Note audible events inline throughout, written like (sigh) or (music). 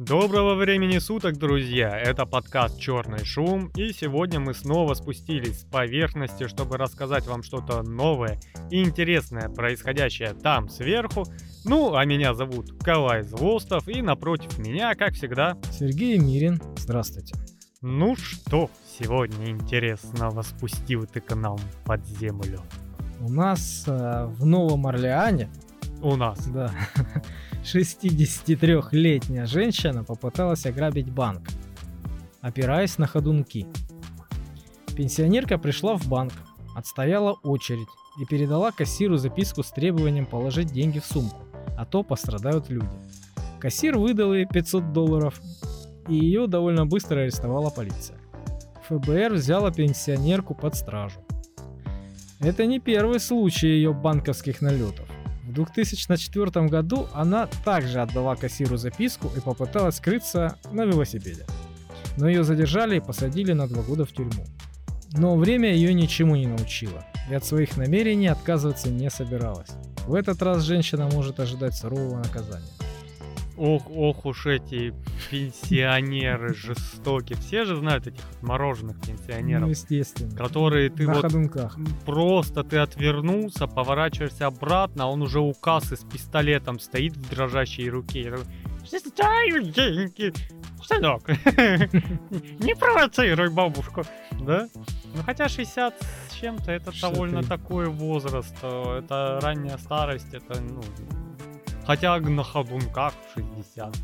Доброго времени суток, друзья! Это подкаст «Черный шум», и сегодня мы снова спустились с поверхности, чтобы рассказать вам что-то новое и интересное, происходящее там сверху. Ну, а меня зовут Калай Злостов, и напротив меня, как всегда... Сергей Мирин. Здравствуйте. Ну что сегодня интересного спустил ты к нам под землю? У нас э, в Новом Орлеане... У нас. Да. (laughs) 63-летняя женщина попыталась ограбить банк, опираясь на ходунки. Пенсионерка пришла в банк, отстояла очередь и передала кассиру записку с требованием положить деньги в сумку, а то пострадают люди. Кассир выдал ей 500 долларов, и ее довольно быстро арестовала полиция. ФБР взяла пенсионерку под стражу. Это не первый случай ее банковских налетов. В 2004 году она также отдала кассиру записку и попыталась скрыться на велосипеде. Но ее задержали и посадили на два года в тюрьму. Но время ее ничему не научило, и от своих намерений отказываться не собиралась. В этот раз женщина может ожидать сурового наказания. Ох, ох уж эти пенсионеры (laughs) жестокие. Все же знают этих отмороженных пенсионеров. Ну, естественно. Которые ты На вот ходунках. просто ты отвернулся, поворачиваешься обратно, а он уже у кассы с пистолетом стоит в дрожащей руке. «Считаю деньги. Сынок, (laughs) не провоцируй бабушку. Да? Ну хотя 60 с чем-то это довольно такой возраст. э, Это ранняя старость, это ну... Хотя на ходунках 60.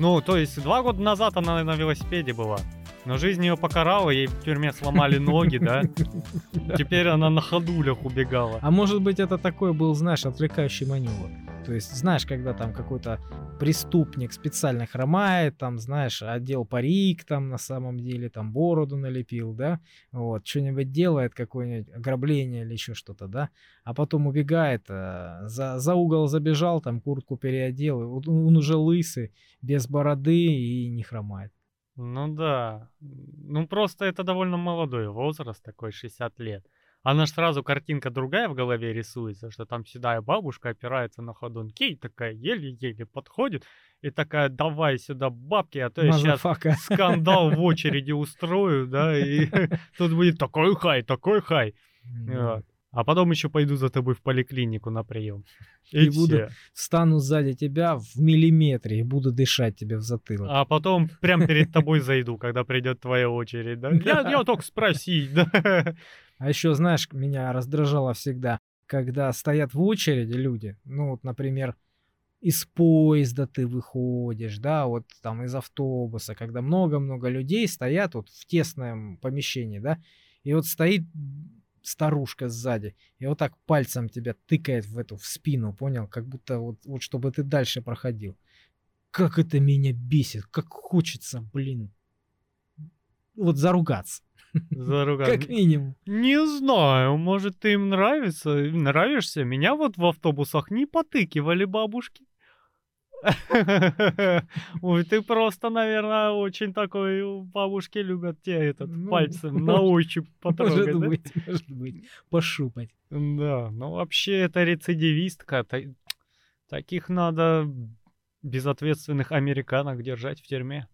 Ну, то есть два года назад она на велосипеде была. Но жизнь ее покарала, ей в тюрьме сломали ноги, да? (laughs) Теперь она на ходулях убегала. А может быть это такой был, знаешь, отвлекающий маневр. То есть, знаешь, когда там какой-то преступник специально хромает, там, знаешь, одел парик там на самом деле, там бороду налепил, да, вот, что-нибудь делает, какое-нибудь ограбление или еще что-то, да, а потом убегает, э, за, за угол забежал, там куртку переодел, вот он уже лысый, без бороды и не хромает. Ну да. Ну просто это довольно молодой возраст, такой 60 лет. Она ж сразу картинка другая в голове рисуется, что там седая бабушка опирается на ходунки и такая еле-еле подходит и такая давай сюда бабки, а то я сейчас скандал в (laughs) очереди устрою, да, и (laughs) тут будет такой хай, такой хай. А потом еще пойду за тобой в поликлинику на прием. И И, буду всё. Встану сзади тебя в миллиметре и буду дышать тебе в затылок. А потом прям перед тобой зайду, когда придет твоя очередь. (laughs) Да? Я, я только спросить, да. А еще, знаешь, меня раздражало всегда, когда стоят в очереди люди, ну вот, например, из поезда ты выходишь, да, вот там из автобуса, когда много-много людей стоят вот в тесном помещении, да, и вот стоит старушка сзади, и вот так пальцем тебя тыкает в эту, в спину, понял, как будто вот, вот чтобы ты дальше проходил. Как это меня бесит, как хочется, блин, вот заругаться, Заругал. (laughs) как минимум. Не знаю, может, ты им нравится, нравишься? Меня вот в автобусах не потыкивали бабушки. (laughs) Ой, ты просто, наверное, очень такой, у бабушки любят тебя этот Ну, пальцем на ощупь (laughs) потрогать, Может да? быть, может быть. Пошупать. Да, ну вообще это рецидивистка. та- Таких надо безответственных американок держать в тюрьме.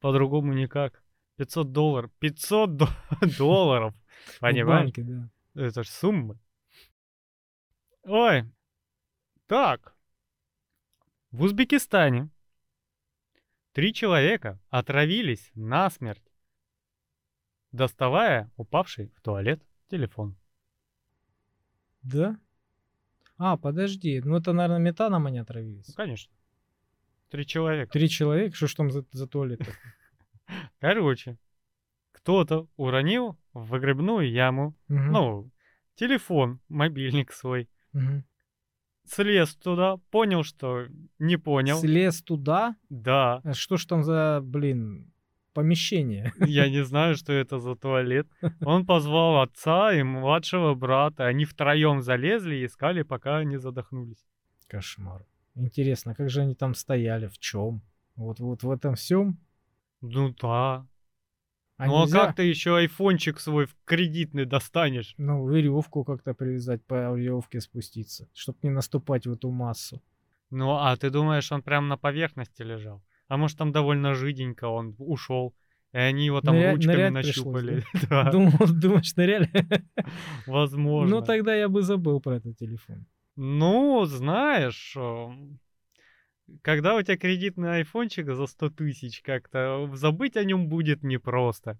По-другому никак. 500 (laughs) долларов. 500 до- долларов. Понимаешь? банке, да. Это ж суммы. Ой. Так. В Узбекистане три человека отравились насмерть, доставая упавший в туалет телефон. Да? А, подожди. Ну это, наверное, метаном они Ну, отравились. конечно. Три человека. Три человека? Что ж там за, за туалет? такой? (laughs) Короче, кто-то уронил в выгребную яму, Мгм, ну, телефон, мобильник свой. мгм. Слез туда, понял, что не понял. Слез туда? Да. А Что ж там за, блин, помещение? (laughs) Я не знаю, что это за туалет. Он позвал отца и младшего брата. Они втроем залезли и искали, пока они задохнулись. Кошмар. Интересно, как же они там стояли, в чем? Вот, вот в этом всем? Ну да. А ну нельзя, а как ты еще айфончик свой в кредитный достанешь? ну, веревку как-то привязать, по веревке спуститься, чтобы не наступать в эту массу. Ну а ты думаешь, он прям на поверхности лежал? А может там довольно жиденько он ушел. И они его там Ныря- ручками нырять пришлось, нащупали. Да, (laughs) Думал, (laughs) думаешь, ныряли? (laughs) возможно. Ну, тогда я бы забыл про этот телефон. Ну, знаешь, эм, когда у тебя кредитный айфончик за 100 тысяч, как-то забыть о нем будет непросто.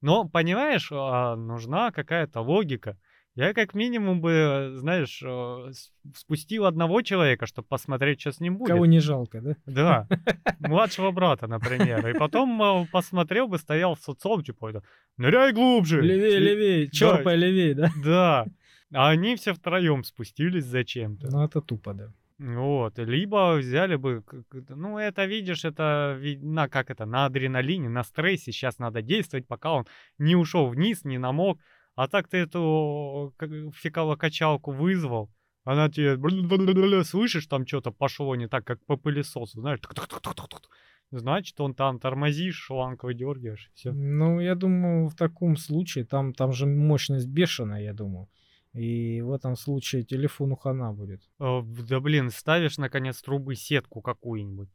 Но, понимаешь, а, нужна какая-то логика. Я как минимум бы, знаешь, э, спустил одного человека, чтобы посмотреть, что с ним будет. Кого не жалко, да? Да, (laughs) младшего брата, например. И потом э, посмотрел бы, стоял в соцом, типа, это, ныряй глубже. Левее, левее, черпай левее, да? Да. А они все втроем спустились зачем-то. Ну, это тупо, да. Вот, либо взяли бы, ну это видишь, это на как это, на адреналине, на стрессе, сейчас надо действовать, пока он не ушел вниз, не намок, а так ты эту фекалокачалку вызвал, она тебе (laughs) слышишь, там что-то пошло не так, как по пылесосу, знаешь, значит он там тормозишь, шланг выдергиваешь, все. Ну, я думаю, в таком случае, там, там же мощность бешеная, я думаю. И в этом случае телефону хана будет. Да блин, ставишь наконец трубы сетку какую-нибудь.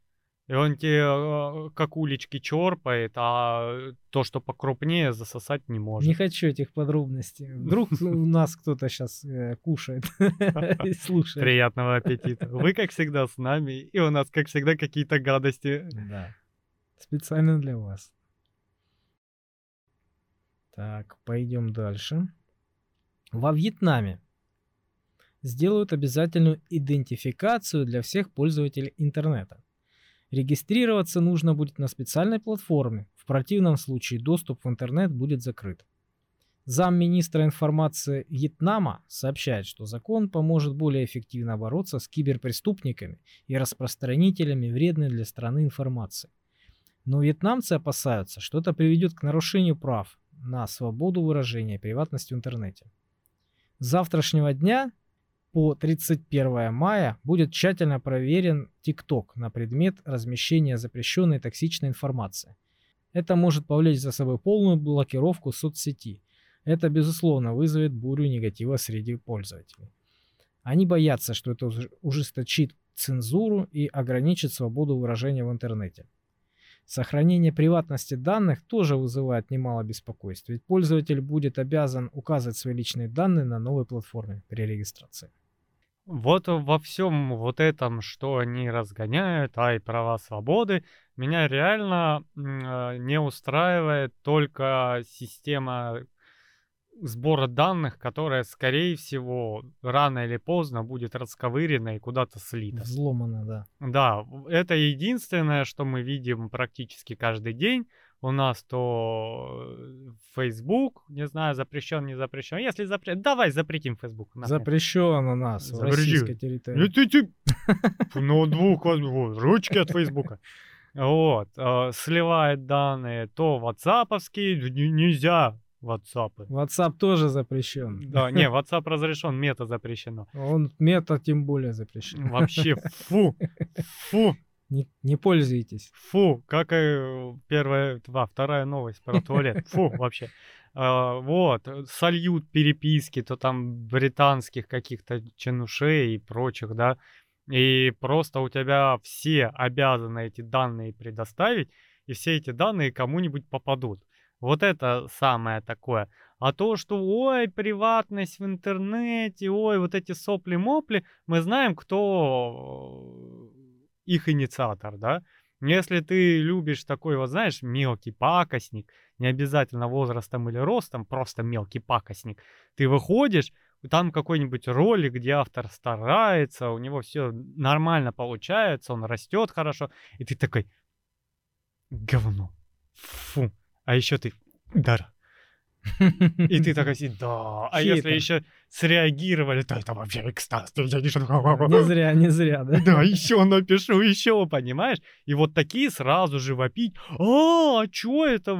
И он тебе э, как улички черпает, а то, что покрупнее, засосать не может. Не хочу этих подробностей. Вдруг (laughs) у нас кто-то сейчас кушает (laughs) и слушает. Приятного аппетита. (laughs) Вы, как всегда, с нами, и у нас, как всегда, какие-то гадости. Да. Специально для вас. Так, пойдем дальше. Во Вьетнаме сделают обязательную идентификацию для всех пользователей интернета. Регистрироваться нужно будет на специальной платформе. В противном случае доступ в интернет будет закрыт. Замминистра информации Вьетнама сообщает, что закон поможет более эффективно бороться с киберпреступниками и распространителями вредной для страны информации. Но вьетнамцы опасаются, что это приведет к нарушению прав на свободу выражения и приватность в интернете. Завтрашнего дня по 31 мая будет тщательно проверен TikTok на предмет размещения запрещенной токсичной информации. Это может повлечь за собой полную блокировку соцсети. Это, безусловно, вызовет бурю негатива среди пользователей. Они боятся, что это уж- ужесточит цензуру и ограничит свободу выражения в интернете. Сохранение приватности данных тоже вызывает немало беспокойств, ведь пользователь будет обязан указывать свои личные данные на новой платформе при регистрации. Вот во всем вот этом, что они разгоняют, ай, права свободы, меня реально э, не устраивает только система сбора данных, которая, скорее всего, рано или поздно будет расковырена и куда-то слита. Взломано, да. Да, в- это единственное, что мы видим практически каждый день. У нас то э, Facebook, не знаю, запрещен, не запрещен. Если запрещен, давай запретим Facebook. нахрен. Запрещено у нас в Запрещено. российской Ну территории. ты, ты, Фу, (laughs) ноутбук, ручки от Фейсбука. (laughs) Вот, э, сливает данные, то ватсаповские, нельзя ватсапы. WhatsApp тоже запрещен. Да, не, (laughs) WhatsApp разрешен, мета запрещено. Он мета тем более запрещен. Вообще, (laughs) фу, фу, Не, не пользуйтесь. фу, как и первая, два, вторая новость про туалет. (laughs) Фу, вообще. А, Вот, сольют переписки, то там британских каких-то чинушей и прочих, да, и просто у тебя все обязаны эти данные предоставить, и все эти данные кому-нибудь попадут. Вот это самое такое. А то, что ой, приватность в интернете, ой, вот эти сопли-мопли, мы знаем, кто э, их инициатор, да? Если ты любишь такой вот, знаешь, мелкий пакостник, не обязательно возрастом или ростом, просто мелкий пакостник, ты выходишь, там какой-нибудь ролик, где автор старается, у него все нормально получается, он растет хорошо, и ты такой, говно, фу, а еще ты, да, (laughs) и ты такой да, а если еще среагировали, то это вообще экстаз, Не зря, не зря, да? да, еще напишу, еще, понимаешь? И вот такие сразу же вопить. А, а чё это?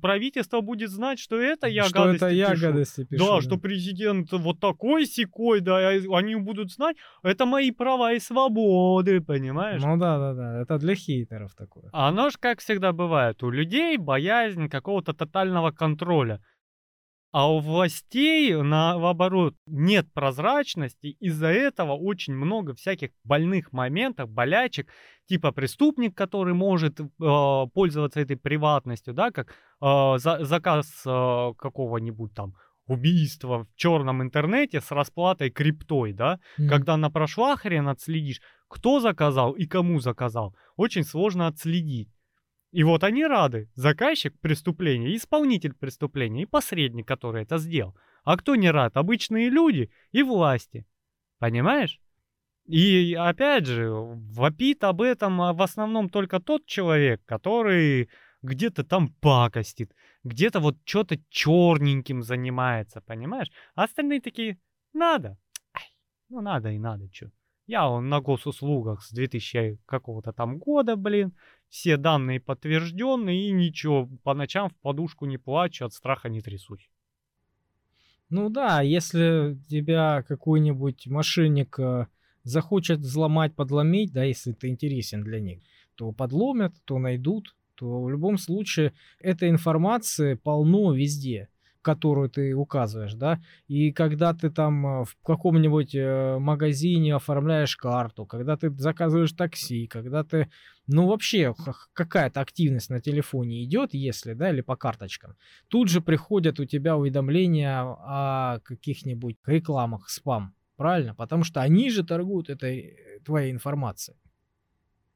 Правительство будет знать, что это я Что это гадости я пишу». гадости пишу. Да, что президент вот такой секой, да, и они будут знать, это мои права и свободы, понимаешь? Ну да, да, да. Это для хейтеров такое. А оно ж, как всегда бывает, у людей боязнь какого-то тотального контроля. А у властей, наоборот, нет прозрачности, из-за этого очень много всяких больных моментов, болячек, типа преступник, который может э, пользоваться этой приватностью, да, как э, за, заказ э, какого-нибудь там убийства в черном интернете с расплатой криптой, да, mm. когда на прошла хрен отследишь, кто заказал и кому заказал, очень сложно отследить. И вот они рады. Заказчик преступления, исполнитель преступления и посредник, который это сделал. А кто не рад? Обычные люди и власти. Понимаешь? И опять же, вопит об этом а в основном только тот человек, который где-то там пакостит, где-то вот что-то черненьким занимается, понимаешь? А остальные такие, надо. Ай, ну надо и надо, что. Я на госуслугах с 2000 какого-то там года, блин все данные подтверждены, и ничего, по ночам в подушку не плачу, от страха не трясусь. Ну да, если тебя какой-нибудь мошенник э, захочет взломать, подломить, да, если ты интересен для них, то подломят, то найдут, то в любом случае этой информации полно везде которую ты указываешь, да, и когда ты там э, в каком-нибудь э, магазине оформляешь карту, когда ты заказываешь такси, когда ты, ну вообще какая-то активность на телефоне идет, если, да, или по карточкам, тут же приходят у тебя уведомления о каких-нибудь рекламах, спам, правильно? Потому что они же торгуют этой э, твоей информацией.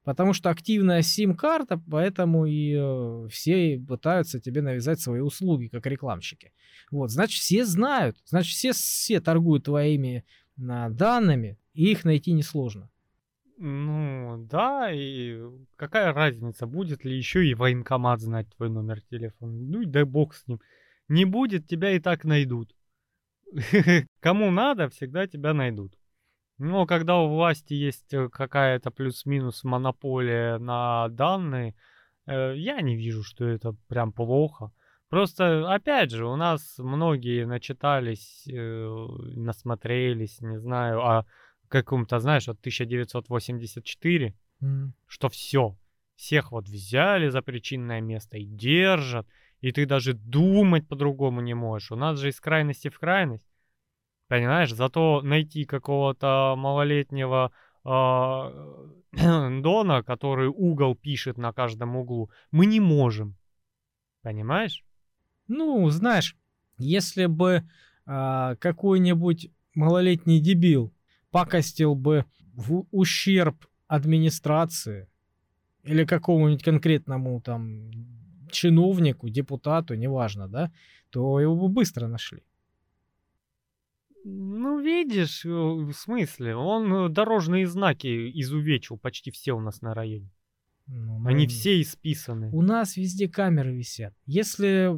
Потому что активная сим-карта, поэтому и э, все пытаются тебе навязать свои услуги, как рекламщики. Вот, значит, все знают, значит, все, все торгуют твоими а, данными, и их найти несложно. Ну, да, и какая разница, будет ли еще и военкомат знать твой номер телефона. Ну и дай бог с ним. Не будет, тебя и так найдут. (laughs) Кому надо, всегда тебя найдут. Но когда у власти есть э, какая-то плюс-минус монополия на данные, э, я не вижу, что это прям плохо. Просто, опять же, у нас многие начитались, э, насмотрелись, не знаю, о каком-то, знаешь, от 1984, mm. что все, всех вот взяли за причинное место и держат, и ты даже думать по-другому не можешь. У нас же из крайности в крайность. Понимаешь, зато найти какого-то малолетнего э, (clears throat) Дона, который угол пишет на каждом углу, мы не можем. Понимаешь? Ну, знаешь, если бы э, какой-нибудь малолетний дебил пакостил бы в ущерб администрации или какому-нибудь конкретному там чиновнику, депутату, неважно, да, то его бы быстро нашли. Ну, видишь, э, в смысле, он э, дорожные знаки изувечил почти все у нас на районе. Ну, Они все исписаны. У нас везде камеры висят. Если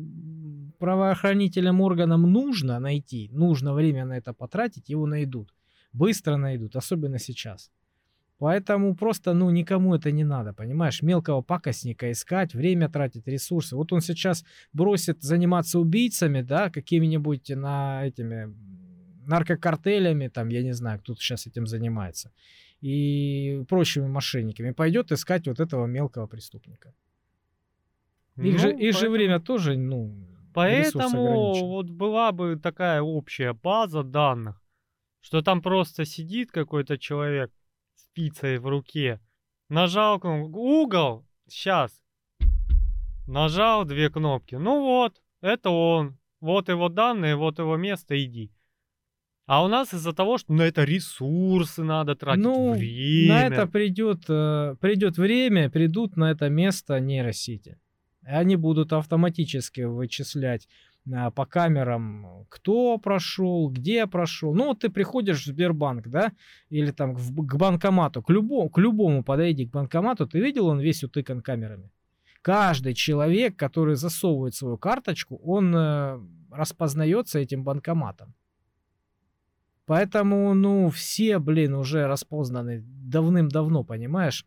правоохранителям органам нужно найти, нужно время на это потратить, его найдут. Быстро найдут, особенно сейчас. Поэтому просто, ну, никому это не надо, понимаешь? Мелкого пакостника искать, время тратить, ресурсы. Вот он сейчас бросит заниматься убийцами, да, какими-нибудь на этими наркокартелями, там, я не знаю, кто сейчас этим занимается, и прочими мошенниками, пойдет искать вот этого мелкого преступника. Их, ну, же, их поэтому... же время тоже, ну, Поэтому вот была бы такая общая база данных, что там просто сидит какой-то человек с пиццей в руке, нажал угол, сейчас, нажал две кнопки, ну вот, это он, вот его данные, вот его место, иди. А у нас из-за того, что на это ресурсы надо тратить, ну, время. На это придет, э, придет время, придут на это место нейросети. И они будут автоматически вычислять э, по камерам, кто прошел, где прошел. Ну, вот ты приходишь в Сбербанк, да, или там к банкомату, к любому, к любому подойди к банкомату, ты видел, он весь утыкан камерами. Каждый человек, который засовывает свою карточку, он э, распознается этим банкоматом. Поэтому, ну, все, блин, уже распознаны давным-давно, понимаешь?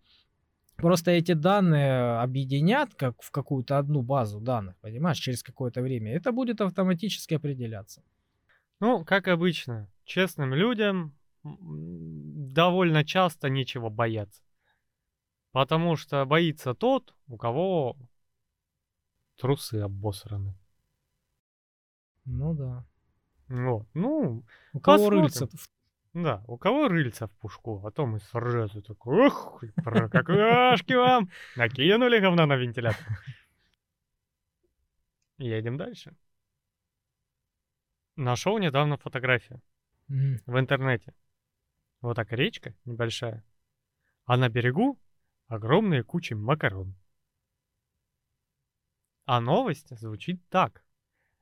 Просто эти данные объединят как в какую-то одну базу данных, понимаешь, через какое-то время. Это будет автоматически определяться. Ну, как обычно, честным людям довольно часто нечего бояться. Потому что боится тот, у кого трусы обосраны. Ну да. Вот. Ну, У кого Посмотрим. рыльца да, у кого рыльца в пушку, а то мы сразу такой, ух, про какашки вам, накинули говна на вентилятор. Едем дальше. Нашел недавно фотографию в интернете. Вот так речка небольшая, а на берегу огромные кучи макарон. А новость звучит так.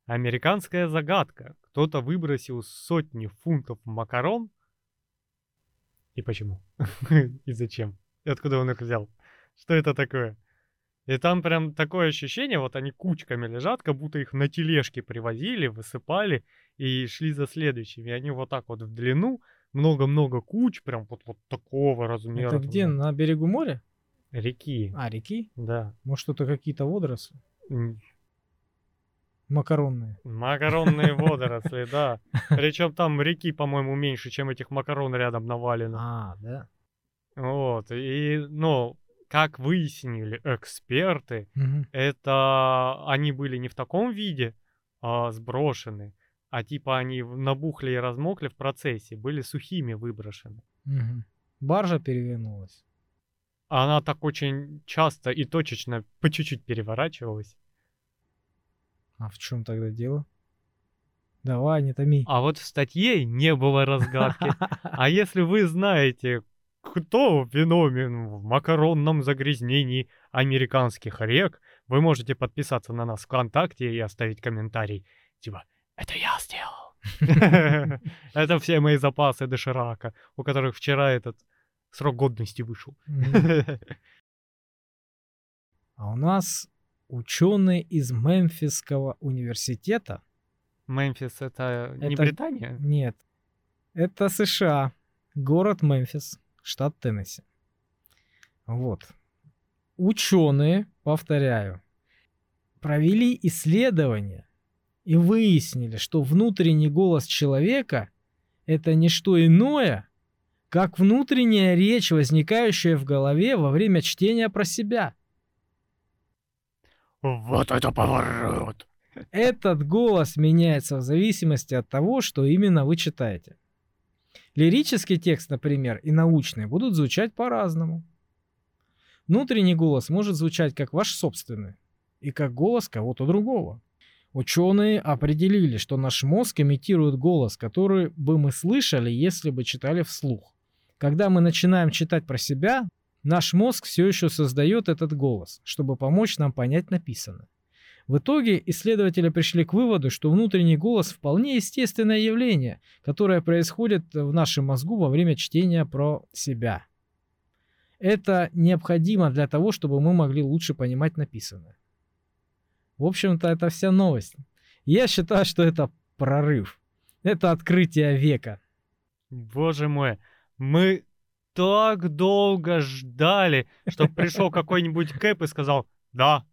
Американская загадка. Кто-то выбросил сотни фунтов макарон. И почему? (laughs) И зачем? И откуда он их взял? Что это такое? И там прям такое ощущение, вот они кучками лежат, как будто их на тележке привозили, высыпали и шли за следующими. И они вот так вот в длину, много-много куч, прям вот, вот такого размера. Это где? На берегу моря? Реки, А, реки? да. Может, это какие-то водоросли? Макаронные. Макаронные (laughs) водоросли, да. Причем там реки, по-моему, меньше, чем этих макарон рядом навалено. А, да. Вот. И, ну, как выяснили эксперты, это они были не в таком виде а, сброшены, а типа они набухли и размокли в процессе, были сухими выброшены. Баржа перевернулась. Она так очень часто и точечно по чуть-чуть переворачивалась. А в чем тогда дело? Давай, не томи. А вот в статье не было разгадки. (laughs) А если вы знаете, кто виновен в макаронном загрязнении американских рек, вы можете подписаться на нас ВКонтакте и оставить комментарий. Типа, это я сделал. (laughs) Это все мои запасы доширака, у которых вчера этот срок годности вышел. (laughs) А у нас ученые из Мемфисского университета. Мемфис это не Это- Британия? Нет, это США. Город Мемфис, штат Теннесси. Вот. Ученые, повторяю, провели исследование и выяснили, что внутренний голос человека это не что иное, как внутренняя речь, возникающая в голове во время чтения про себя. Вот это поворот! Этот голос меняется в зависимости от того, что именно вы читаете. Лирический текст, например, и научный будут звучать по-разному. Внутренний голос может звучать как ваш собственный и как голос кого-то другого. Ученые определили, что наш мозг имитирует голос, который бы мы слышали, если бы читали вслух. Когда мы начинаем читать про себя, наш мозг все еще создает этот голос, чтобы помочь нам понять написанное. В итоге исследователи пришли к выводу, что внутренний голос вполне естественное явление, которое происходит в нашем мозгу во время чтения про себя. Это необходимо для того, чтобы мы могли лучше понимать написанное. В общем-то, это вся новость. Я считаю, что это прорыв. Это открытие века. Боже мой, мы так долго ждали, чтобы пришел какой-нибудь Кэп и сказал, да,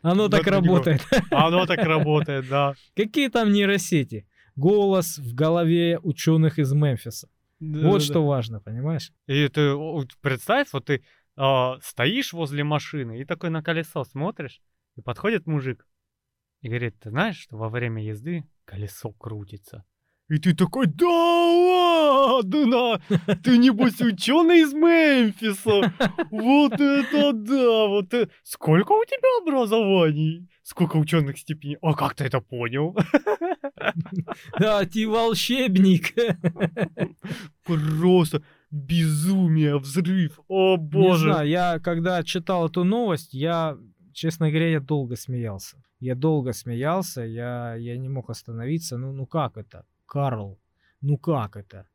Оно Да так работает. оно так работает, да. Какие там нейросети? Голос в голове ученых из Мемфиса. Вот что важно, понимаешь? И ты представь, вот ты а, стоишь возле машины и такой на колесо смотришь, и подходит мужик и говорит, ты знаешь, что во время езды колесо крутится? И ты такой, да ладно, ты небось ученый из Мемфиса, вот это да, вот это... Сколько у тебя образований? Сколько ученых степеней? А как ты это понял? Да, ты волшебник. Просто безумие, взрыв, о Не боже. знаю, я когда читал эту новость, я, честно говоря, я долго смеялся. Я долго смеялся, я, я не мог остановиться. Ну, ну как это? Карл, ну как это?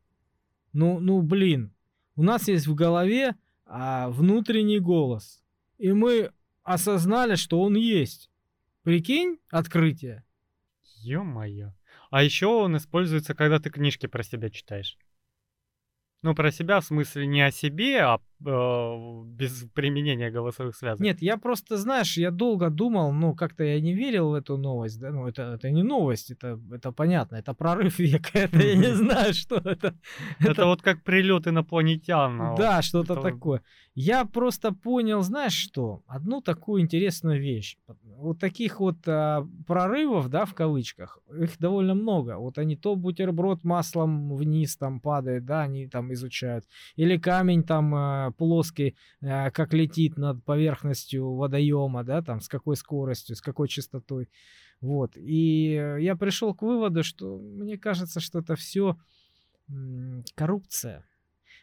Ну, ну блин, у нас есть в голове а, внутренний голос. И мы осознали, что он есть. Прикинь, открытие. Ё-моё. А еще он используется, когда ты книжки про себя читаешь. Ну, про себя в смысле не о себе, а без применения голосовых связок. Нет, я просто, знаешь, я долго думал, ну, как-то я не верил в эту новость, да, ну, это, это не новость, это, это понятно, это прорыв (laughs) века, это я не знаю, что (laughs) это. Это вот как прилет инопланетян. а Да, что-то такое. Я просто понял, знаешь что, одну такую интересную вещь. Вот таких вот а, прорывов, да, в кавычках, их довольно много. Вот они то бутерброд маслом вниз там падает, да, они там изучают. Или камень там плоский, а, как летит над поверхностью водоема, да, там с какой скоростью, с какой частотой. Вот. И э, я пришел к выводу, что мне кажется, что это все коррупция.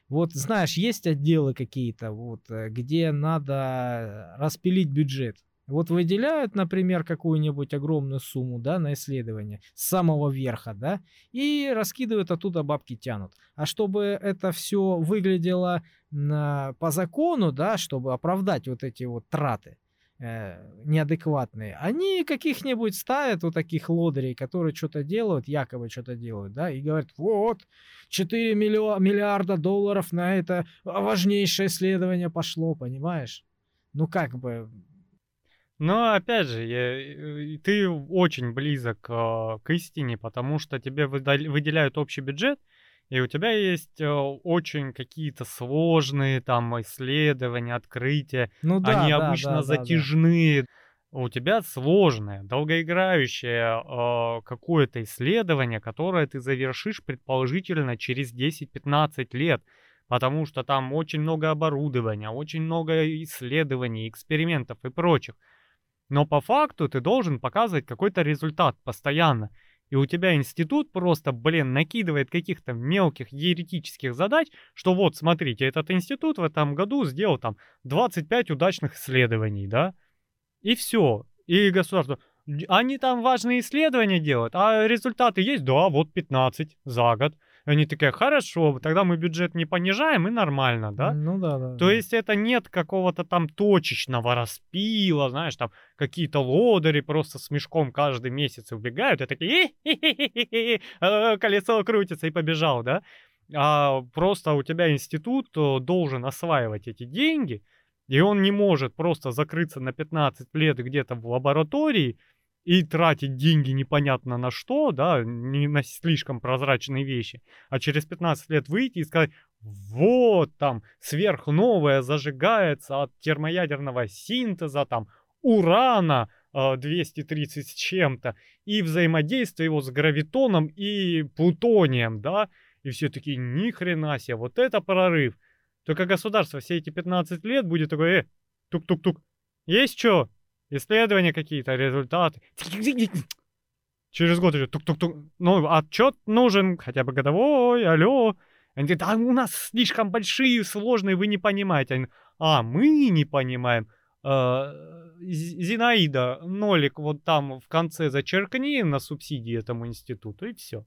Вот, знаешь, есть отделы какие-то, вот, э, где надо распилить бюджет. Вот выделяют, например, какую-нибудь огромную сумму, да, на исследование с самого верха, да, и раскидывают оттуда бабки тянут. А чтобы это все выглядело на- по закону, да, чтобы оправдать вот эти вот траты э, неадекватные, они каких-нибудь ставят вот таких лодырей, которые что-то делают, якобы что-то делают, да, и говорят, вот, 4 миллио- миллиарда долларов на это важнейшее исследование пошло, понимаешь? Ну как бы, Но опять же, я- ты очень близок э, к истине, потому что тебе выдал- выделяют общий бюджет, и у тебя есть э, очень какие-то сложные там исследования, открытия, ну да, они да, обычно да, да, да. затяжные. У тебя сложное, долгоиграющее э, какое-то исследование, которое ты завершишь предположительно через 10-15 лет, потому что там очень много оборудования, очень много исследований, экспериментов и прочих. Но по факту ты должен показывать какой-то результат постоянно. И у тебя институт просто, блин, накидывает каких-то мелких еретических задач, что вот, смотрите, этот институт в этом году сделал там 25 удачных исследований, да? И все. И государство, «Д- они там важные исследования делают, а результаты есть? Да, вот 15 за год. И они такие, хорошо, тогда мы бюджет не понижаем и нормально, да? Ну да, да. То да. есть это нет какого-то там точечного распила, знаешь, там какие-то лодыри просто с мешком каждый месяц убегают, и такие «Хе-хе-хе-хе-хе, э, колесо крутится и побежал, да? А просто у тебя институт э, должен осваивать эти деньги, и он не может просто закрыться на 15 лет где-то в лаборатории и тратить деньги непонятно на что, да, не на слишком прозрачные вещи, а через 15 лет выйти и сказать, вот там сверхновая зажигается от термоядерного синтеза, там урана э, 230 с чем-то, и взаимодействие его с гравитоном и плутонием, да, и все такие, ни хрена себе, вот это прорыв. Только государство все эти 15 лет будет такое, э, тук-тук-тук, есть что? Исследования какие-то, результаты. Через год уже тук-тук-тук. Ну, отчет нужен, хотя бы годовой, алло. Они говорят, а у нас слишком большие, сложные, вы не понимаете. Они, а, мы не понимаем. А, Зинаида, нолик вот там в конце зачеркни на субсидии этому институту, и все.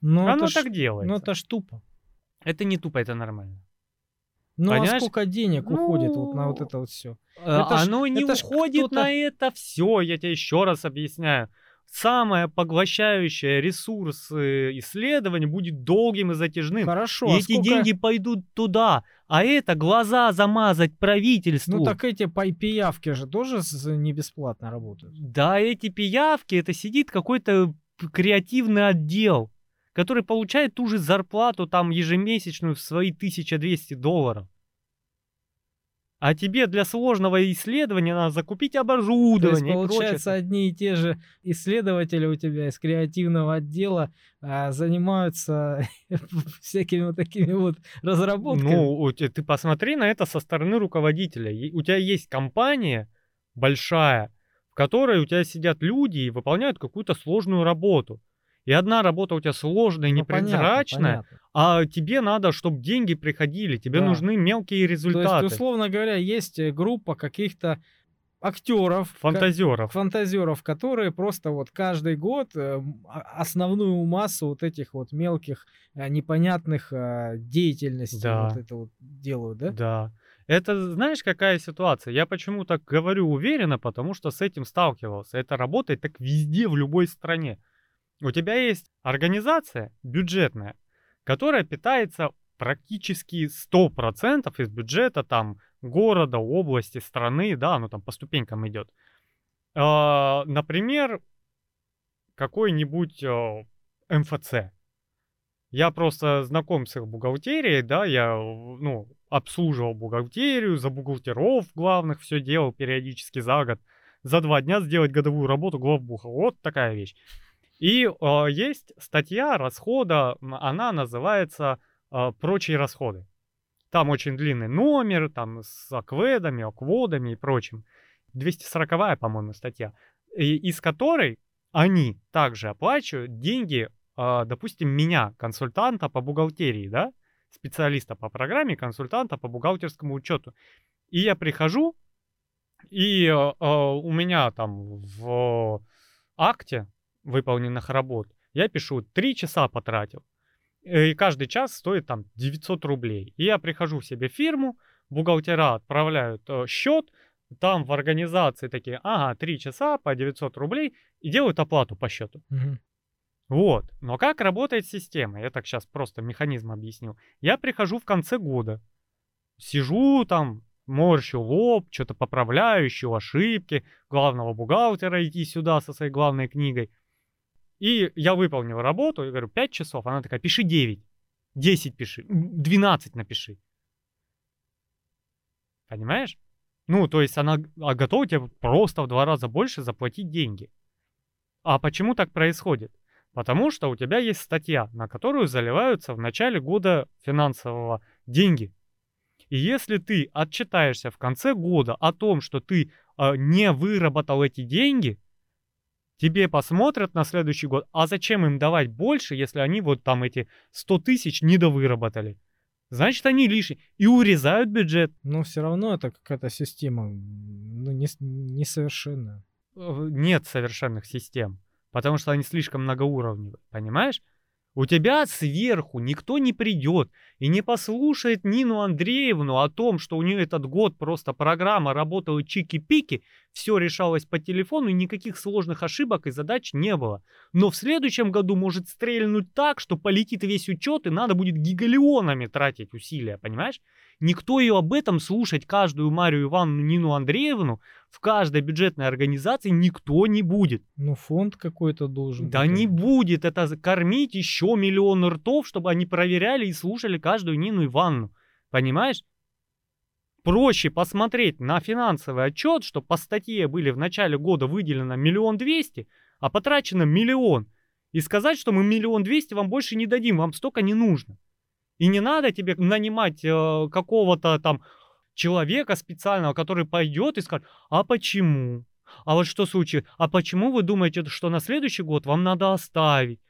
ну, Оно это ж- так делается. ну это ж тупо. Это не тупо, это нормально. Ну а Понимаешь? сколько денег уходит вот на вот Ну, это вот все? А, Это ж- Оно не это уходит на это все, я тебе еще раз объясняю. Самое поглощающее ресурсы исследование будет долгим и затяжным. Хорошо, И а эти сколько- деньги пойдут туда. А это глаза замазать правительству. Ну так эти пиявки же тоже не бесплатно работают. Да, эти пиявки, это сидит какой-то креативный отдел, который получает ту же зарплату там ежемесячную в свои 1200 долларов. А тебе для сложного исследования надо закупить То есть, оборудование и получается, прочее. одни и те же исследователи у тебя из креативного отдела а, занимаются (laughs) всякими вот такими вот разработками. Ну, ты посмотри на это со стороны руководителя. У тебя есть компания большая, в которой у тебя сидят люди и выполняют какую-то сложную работу. И одна работа у тебя сложная, Ну, непрозрачная, понятно. а тебе надо, чтобы деньги приходили, тебе Да. нужны мелкие То результаты. есть, условно говоря, есть э, группа каких-то актеров, Фантазеров. фантазеров, которые просто вот каждый год э, а- основную массу вот этих вот мелких э, непонятных э, деятельностей Да. вот это вот делают, да? Да. Это знаешь, какая ситуация? Я почему так говорю уверенно, потому что с этим сталкивался. Это работает так везде, в любой стране. У тебя есть организация бюджетная, которая питается практически 100% из бюджета там города, области, страны, да, оно там по ступенькам идет. А, например, какой-нибудь а, МФЦ. Я просто знаком с их бухгалтерией, да, я, ну, обслуживал бухгалтерию, за бухгалтеров главных все делал периодически за год. За два дня сделать годовую работу главбуха. Вот такая вещь. И э, есть статья расхода, она называется э, «Прочие расходы». Там очень длинный номер, там с акведами, акводами и прочим. 240-я, по-моему, статья. И, из которой они также оплачивают деньги, э, допустим, меня, консультанта по бухгалтерии, да, специалиста по программе, консультанта по бухгалтерскому учету. И я прихожу, и э, у меня там в акте выполненных работ я пишу 3 часа потратил. И каждый час стоит там 900 рублей. И я прихожу в себе в фирму, бухгалтера отправляют э, счет, там в организации такие, ага, 3 часа по 900 рублей, и делают оплату по счету. Мгм. Вот. Но как работает система? Я так сейчас просто механизм объясню. Я прихожу в конце года, сижу там, морщу лоб, что-то поправляю, ищу ошибки, главного бухгалтера идти сюда со своей главной книгой. И я выполнил работу, я говорю, 5 часов. Она такая, пиши 9, 10 пиши, 12 напиши. Понимаешь? Ну, то есть она а готова тебе просто в два раза больше заплатить деньги. А почему так происходит? Потому что у тебя есть статья, на которую заливаются в начале года финансового деньги. И если ты отчитаешься в конце года о том, что ты э, не выработал эти деньги, тебе посмотрят на следующий год, а зачем им давать больше, если они вот там эти 100 тысяч недовыработали? Значит, они лишние. И урезают бюджет. Но все равно это какая-то система ну, не, несовершенная. Э, Нет совершенных систем, потому что они слишком многоуровневые, понимаешь? У тебя сверху никто не придет и не послушает Нину Андреевну о том, что у нее этот год просто программа работала чики-пики, все решалось по телефону и никаких сложных ошибок и задач не было. Но в следующем году может стрельнуть так, что полетит весь учет и надо будет гигалионами тратить усилия, понимаешь? Никто ее об этом слушать, каждую Марию Ивановну, Нину Андреевну, в каждой бюджетной организации никто не будет. Ну, фонд какой-то должен Да быть. не будет это кормить еще миллион ртов, чтобы они проверяли и слушали каждую Нину Ивановну. Понимаешь? Проще посмотреть на финансовый отчет, что по статье были в начале года выделено миллион двести, а потрачено миллион. И сказать, что мы миллион двести вам больше не дадим, вам столько не нужно. И не надо тебе нанимать э, какого-то там человека специального, который пойдет и скажет, а почему? А вот что случилось? А почему вы думаете, что на следующий год вам надо оставить?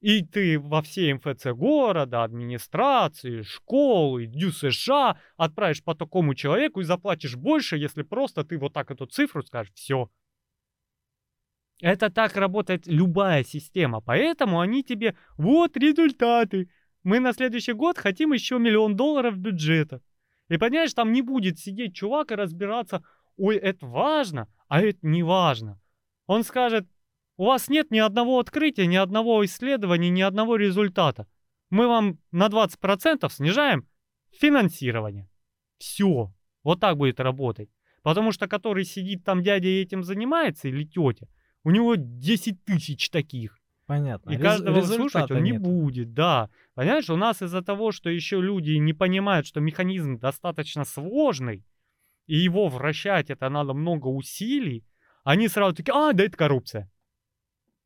И ты во все МФЦ города, администрации, школы, Дю США отправишь по такому человеку и заплатишь больше, если просто ты вот так эту цифру скажешь, все. Это так работает любая система, поэтому они тебе, вот результаты, мы на следующий год хотим еще миллион долларов бюджета. И понимаешь, там не будет сидеть чувак и разбираться, ой, это важно, а это не важно. Он скажет, у вас нет ни одного открытия, ни одного исследования, ни одного результата. Мы вам на 20% снижаем финансирование. Все. Вот так будет работать. Потому что который сидит там дядя и этим занимается, или тетя, у него 10 тысяч таких. Понятно. И Рез- каждого слушать он не нет. будет, да. Понимаешь, у нас из-за того, что еще люди не понимают, что механизм достаточно сложный, и его вращать это надо много усилий, они сразу такие, а, да это коррупция.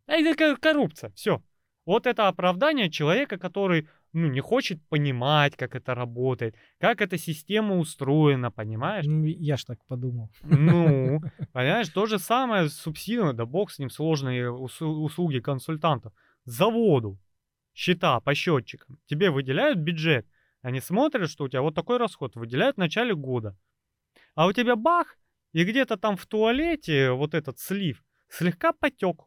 Это ко- коррупция, все. Вот это оправдание человека, который ну, не хочет понимать, как это работает, как эта система устроена, понимаешь? Ну, я ж так подумал. Ну, (laughs) понимаешь, то же самое с субсидией, да бог с ним, сложные услуги консультантов. Заводу, счета по счетчикам. Тебе выделяют бюджет, они смотрят, что у тебя вот такой расход, выделяют в начале года. А у тебя бах, и где-то там в туалете вот этот слив слегка потек.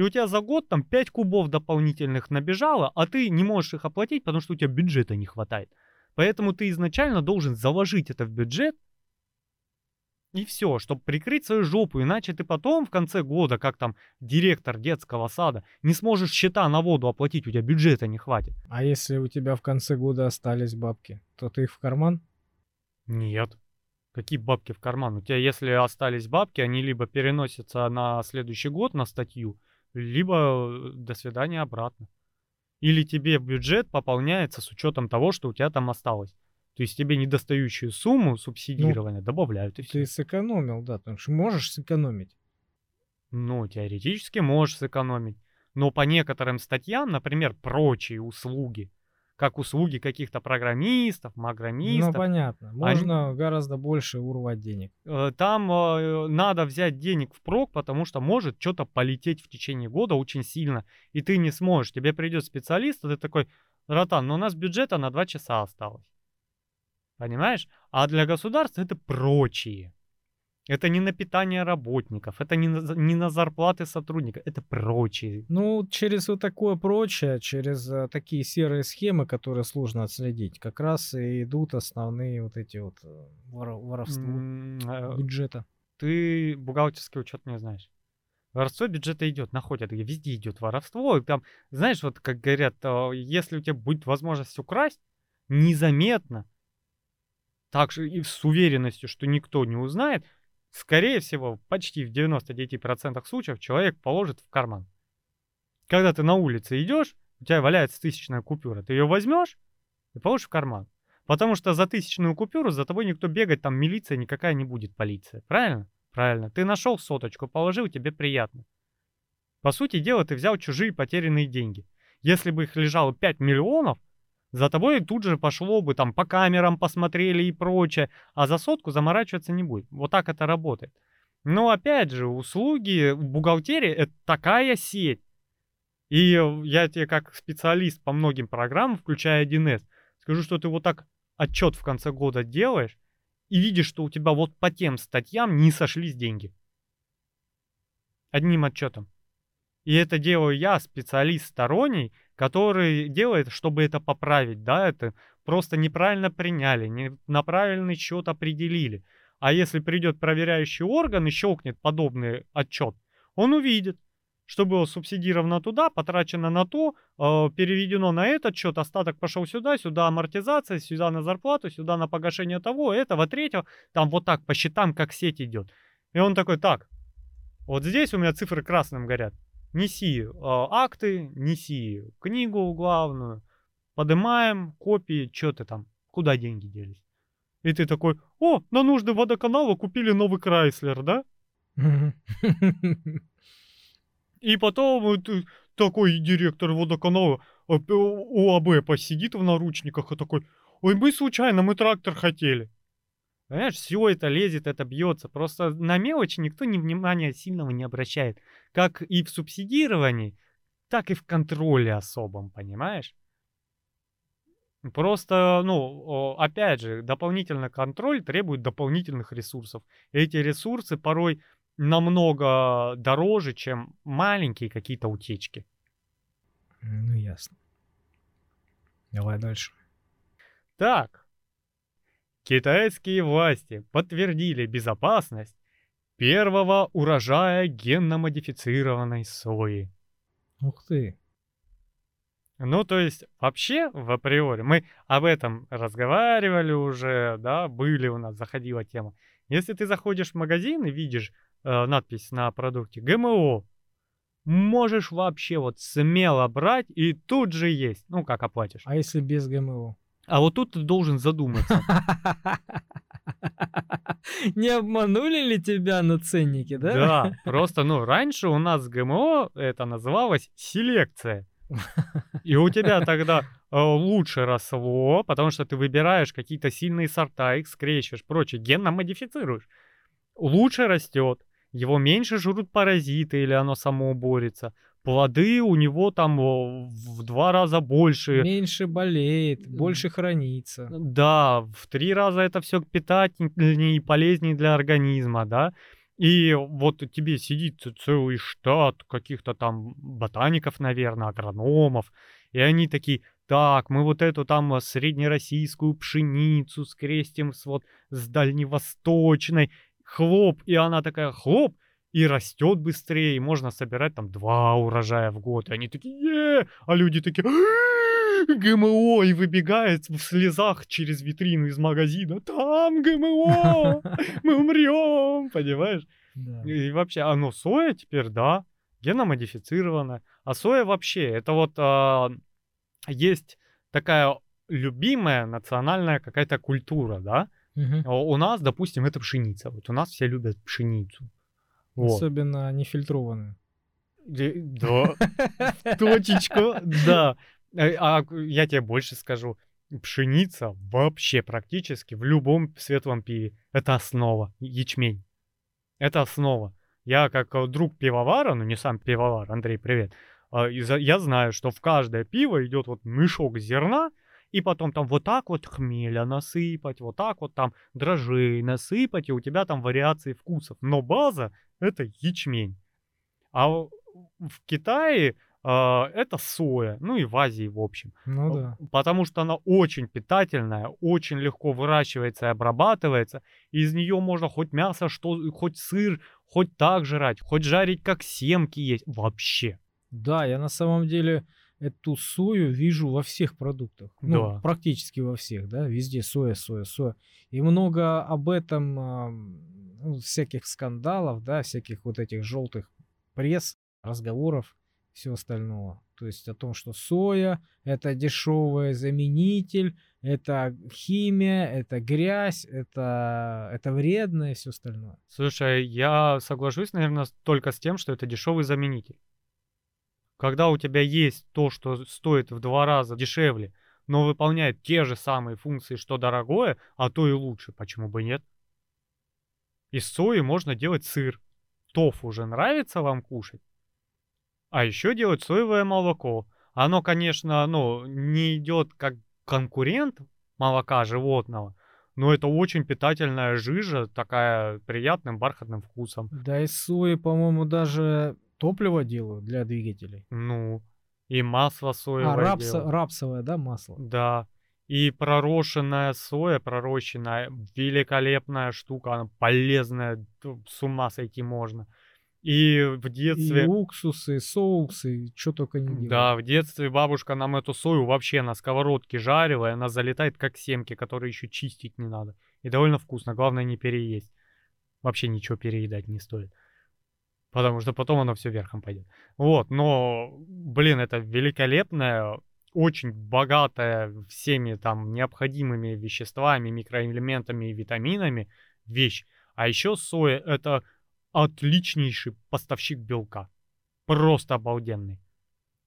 И у тебя за год там 5 кубов дополнительных набежало, а ты не можешь их оплатить, потому что у тебя бюджета не хватает. Поэтому ты изначально должен заложить это в бюджет, И все, чтобы прикрыть свою жопу, иначе ты потом в конце года, как там директор детского сада, не сможешь счета на воду оплатить, у тебя бюджета не хватит. А если у тебя в конце года остались бабки, то ты их в карман? Нет. Какие бабки в карман? У тебя, если остались бабки, они либо переносятся на следующий год на статью, либо э, до свидания обратно. Или тебе бюджет пополняется с учетом того, что у тебя там осталось. То есть тебе недостающую сумму субсидирования ну, добавляют и все. Ты сэкономил, да, потому что можешь сэкономить. Ну, теоретически можешь сэкономить. Но по некоторым статьям, например, прочие услуги, как услуги каких-то программистов, маграммистов. Ну, понятно. Можно они... гораздо больше урвать денег. Э, там э, надо взять денег в прок, потому что может что-то полететь в течение года очень сильно, и ты не сможешь. Тебе придет специалист, и ты такой, Ротан, но у нас бюджета на 2 часа осталось. Понимаешь? А для государства это прочие. Это не на питание работников, это не на, не на зарплаты сотрудников, это прочие. Ну, через вот такое прочее, через а, такие серые схемы, которые сложно отследить, как раз и идут основные вот эти вот э, вор, воровства mm, бюджета. Ты бухгалтерский учет не знаешь. Воровство бюджета идет, находят, везде идет воровство. Там, знаешь, вот как говорят, а, если у тебя будет возможность украсть, незаметно, так же и с уверенностью, что никто не узнает, скорее всего, почти в 99% случаев человек положит в карман. Когда ты на улице идешь, у тебя валяется тысячная купюра, ты ее возьмешь и положишь в карман. Потому что за тысячную купюру за тобой никто бегать, там милиция никакая не будет, полиция. Правильно? Правильно. Ты нашел соточку, положил, тебе приятно. По сути дела, ты взял чужие потерянные деньги. Если бы их лежало 5 миллионов, за тобой тут же пошло бы, там, по камерам посмотрели и прочее, а за сотку заморачиваться не будет. Вот так это работает. Но опять же, услуги в бухгалтерии это такая сеть. И я тебе как специалист по многим программам, включая 1С, скажу, что ты вот так отчет в конце года делаешь и видишь, что у тебя вот по тем статьям не сошлись деньги. Одним отчетом. И это делаю я, специалист сторонний, который делает, чтобы это поправить, да, это просто неправильно приняли, не на правильный счет определили. А если придет проверяющий орган и щелкнет подобный отчет, он увидит, что было субсидировано туда, потрачено на то, э, переведено на этот счет, остаток пошел сюда, сюда амортизация, сюда на зарплату, сюда на погашение того, этого, третьего, там вот так по счетам, как сеть идет. И он такой, так, вот здесь у меня цифры красным горят неси э, акты, неси книгу главную, поднимаем копии, что ты там, куда деньги делись. И ты такой, о, на нужды водоканала купили новый Крайслер, да? И потом вот такой директор водоканала ОАБ посидит в наручниках и такой, ой, мы случайно, мы трактор хотели. Понимаешь, все это лезет, это бьется. Просто на мелочи никто ни внимания сильного не обращает. Как и в субсидировании, так и в контроле особом, понимаешь? Просто, ну, опять же, дополнительный контроль требует дополнительных ресурсов. Эти ресурсы порой намного дороже, чем маленькие какие-то утечки. Ну, ясно. Давай дальше. Так, Китайские власти подтвердили безопасность первого урожая генно-модифицированной сои. Ух ты. Ну, то есть, вообще, в априори, мы об этом разговаривали уже, да, были у нас, заходила тема. Если ты заходишь в магазин и видишь э, надпись на продукте ГМО, можешь вообще вот смело брать и тут же есть. Ну, как оплатишь. А если без ГМО? А вот тут ты должен задуматься. (laughs) Не обманули ли тебя на ценнике, да? Да, (laughs) просто, ну, раньше у нас ГМО это называлось селекция. (laughs) И у тебя тогда э, лучше росло, потому что ты выбираешь какие-то сильные сорта, их скрещиваешь, прочее, генно модифицируешь. Лучше растет, его меньше жрут паразиты или оно само борется плоды у него там в два раза больше. Меньше болеет, больше хранится. Да, в три раза это все питательнее и полезнее для организма, да. И вот тебе сидит целый штат каких-то там ботаников, наверное, агрономов, и они такие, так, мы вот эту там среднероссийскую пшеницу скрестим с вот с дальневосточной, хлоп, и она такая хлоп, и растет быстрее, и можно собирать там два урожая в год. И они такие, е а люди такие, ГМО, и выбегает в слезах через витрину из магазина, там ГМО, мы умрем, понимаешь? Да. И вообще, оно соя теперь, да, геномодифицировано. А соя вообще, это вот а, есть такая любимая национальная какая-то культура, да? А У нас, допустим, это пшеница. Вот у нас все любят пшеницу. Вот. Особенно нефильтрованные. (laughs) Да, точечку, да. Э, А я тебе больше скажу. Пшеница вообще практически в любом светлом пиве. Это основа. Ячмень. Это основа. Я как э, друг пивовара, ну не сам пивовар, Андрей, привет. а, Я знаю, что в каждое пиво идет вот мешок зерна, и потом там вот так вот хмеля насыпать, вот так вот там дрожжей насыпать, и у тебя там вариации вкусов. Но база — это ячмень. А в Китае а, это соя, ну и в Азии в общем. Ну да. Потому что она очень питательная, очень легко выращивается и обрабатывается. И из нее можно хоть мясо, что, хоть сыр, хоть так жрать, хоть жарить как семки есть. Вообще. Да, я на самом деле эту сою вижу во всех продуктах. Ну, Да. практически во всех, да. Везде соя, соя, соя. И много об этом ну, всяких скандалов, да, всяких вот этих желтых пресс, разговоров, все остального. То есть о том, что соя это дешевый заменитель, это химия, это грязь, это, это вредно и все остальное. Слушай, я соглашусь, наверное, только с тем, что это дешевый заменитель. Когда у тебя есть то, что стоит в два раза дешевле, но выполняет те же самые функции, что дорогое, а то и лучше, почему бы нет? Из сои можно делать сыр. Тофу уже нравится вам кушать? А еще делать соевое молоко. Оно, конечно, ну, не идет как конкурент молока животного, но это очень питательная жижа, такая приятным бархатным вкусом. Да из сои, по-моему, даже топливо делают для двигателей. Ну, и масло соевое А, делают. рапсовое, да, масло? Да. И пророщенная соя, пророщенная, великолепная штука, она полезная, с ума сойти можно. И в И детстве... уксусы, и соусы, что только не делают. Да, в детстве бабушка нам эту сою вообще на сковородке жарила, и она залетает как семки, которые еще чистить не надо. И довольно вкусно, главное не переесть. Вообще ничего переедать не стоит. Потому что потом оно все верхом пойдет. Вот, но, блин, это великолепная, очень богатая всеми там необходимыми веществами, микроэлементами и витаминами вещь. А еще соя это отличнейший поставщик белка. Просто обалденный.